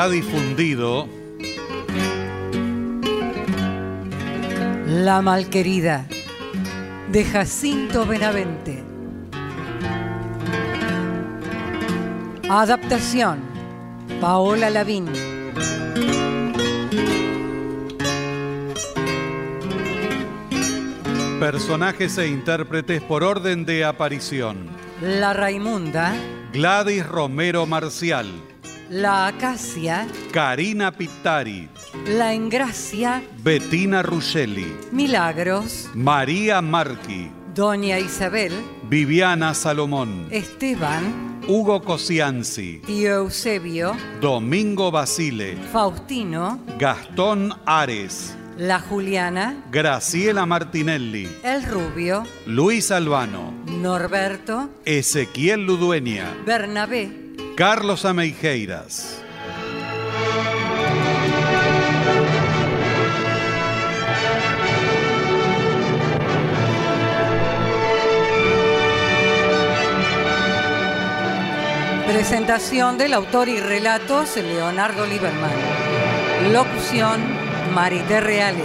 Ha difundido La malquerida de Jacinto Benavente. Adaptación Paola Lavín. personajes e intérpretes por orden de aparición. La Raimunda. Gladys Romero Marcial. La Acacia, Karina Pittari, La Engracia, Bettina Ruscelli, Milagros, María Marchi, Doña Isabel, Viviana Salomón, Esteban, Hugo Cosianzi, Tío Eusebio, Domingo Basile, Faustino, Gastón Ares, La Juliana, Graciela Martinelli, El Rubio, Luis Albano, Norberto, Ezequiel Ludueña, Bernabé, Carlos Ameijeiras. Presentación del autor y relatos Leonardo Lieberman. Locución Marité Reale.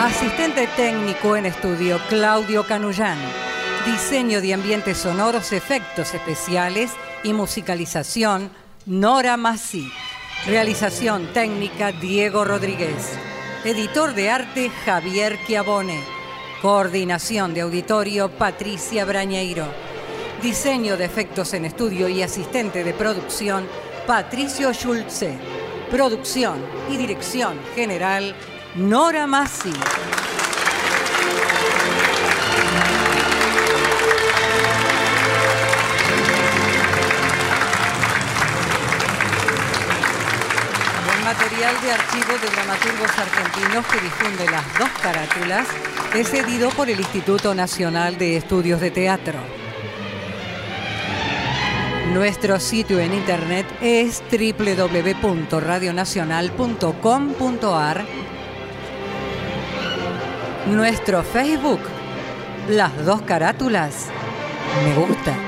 Asistente técnico en estudio Claudio Canullán. Diseño de ambientes sonoros, efectos especiales y musicalización Nora Massi. Realización técnica Diego Rodríguez. Editor de arte Javier Chiavone. Coordinación de auditorio Patricia Brañeiro. Diseño de efectos en estudio y asistente de producción, Patricio Schulze. Producción y dirección general, Nora Massi. Material de archivo de dramaturgos argentinos que difunde las dos carátulas es cedido por el Instituto Nacional de Estudios de Teatro. Nuestro sitio en internet es www.radionacional.com.ar. Nuestro Facebook, las dos carátulas, me gusta.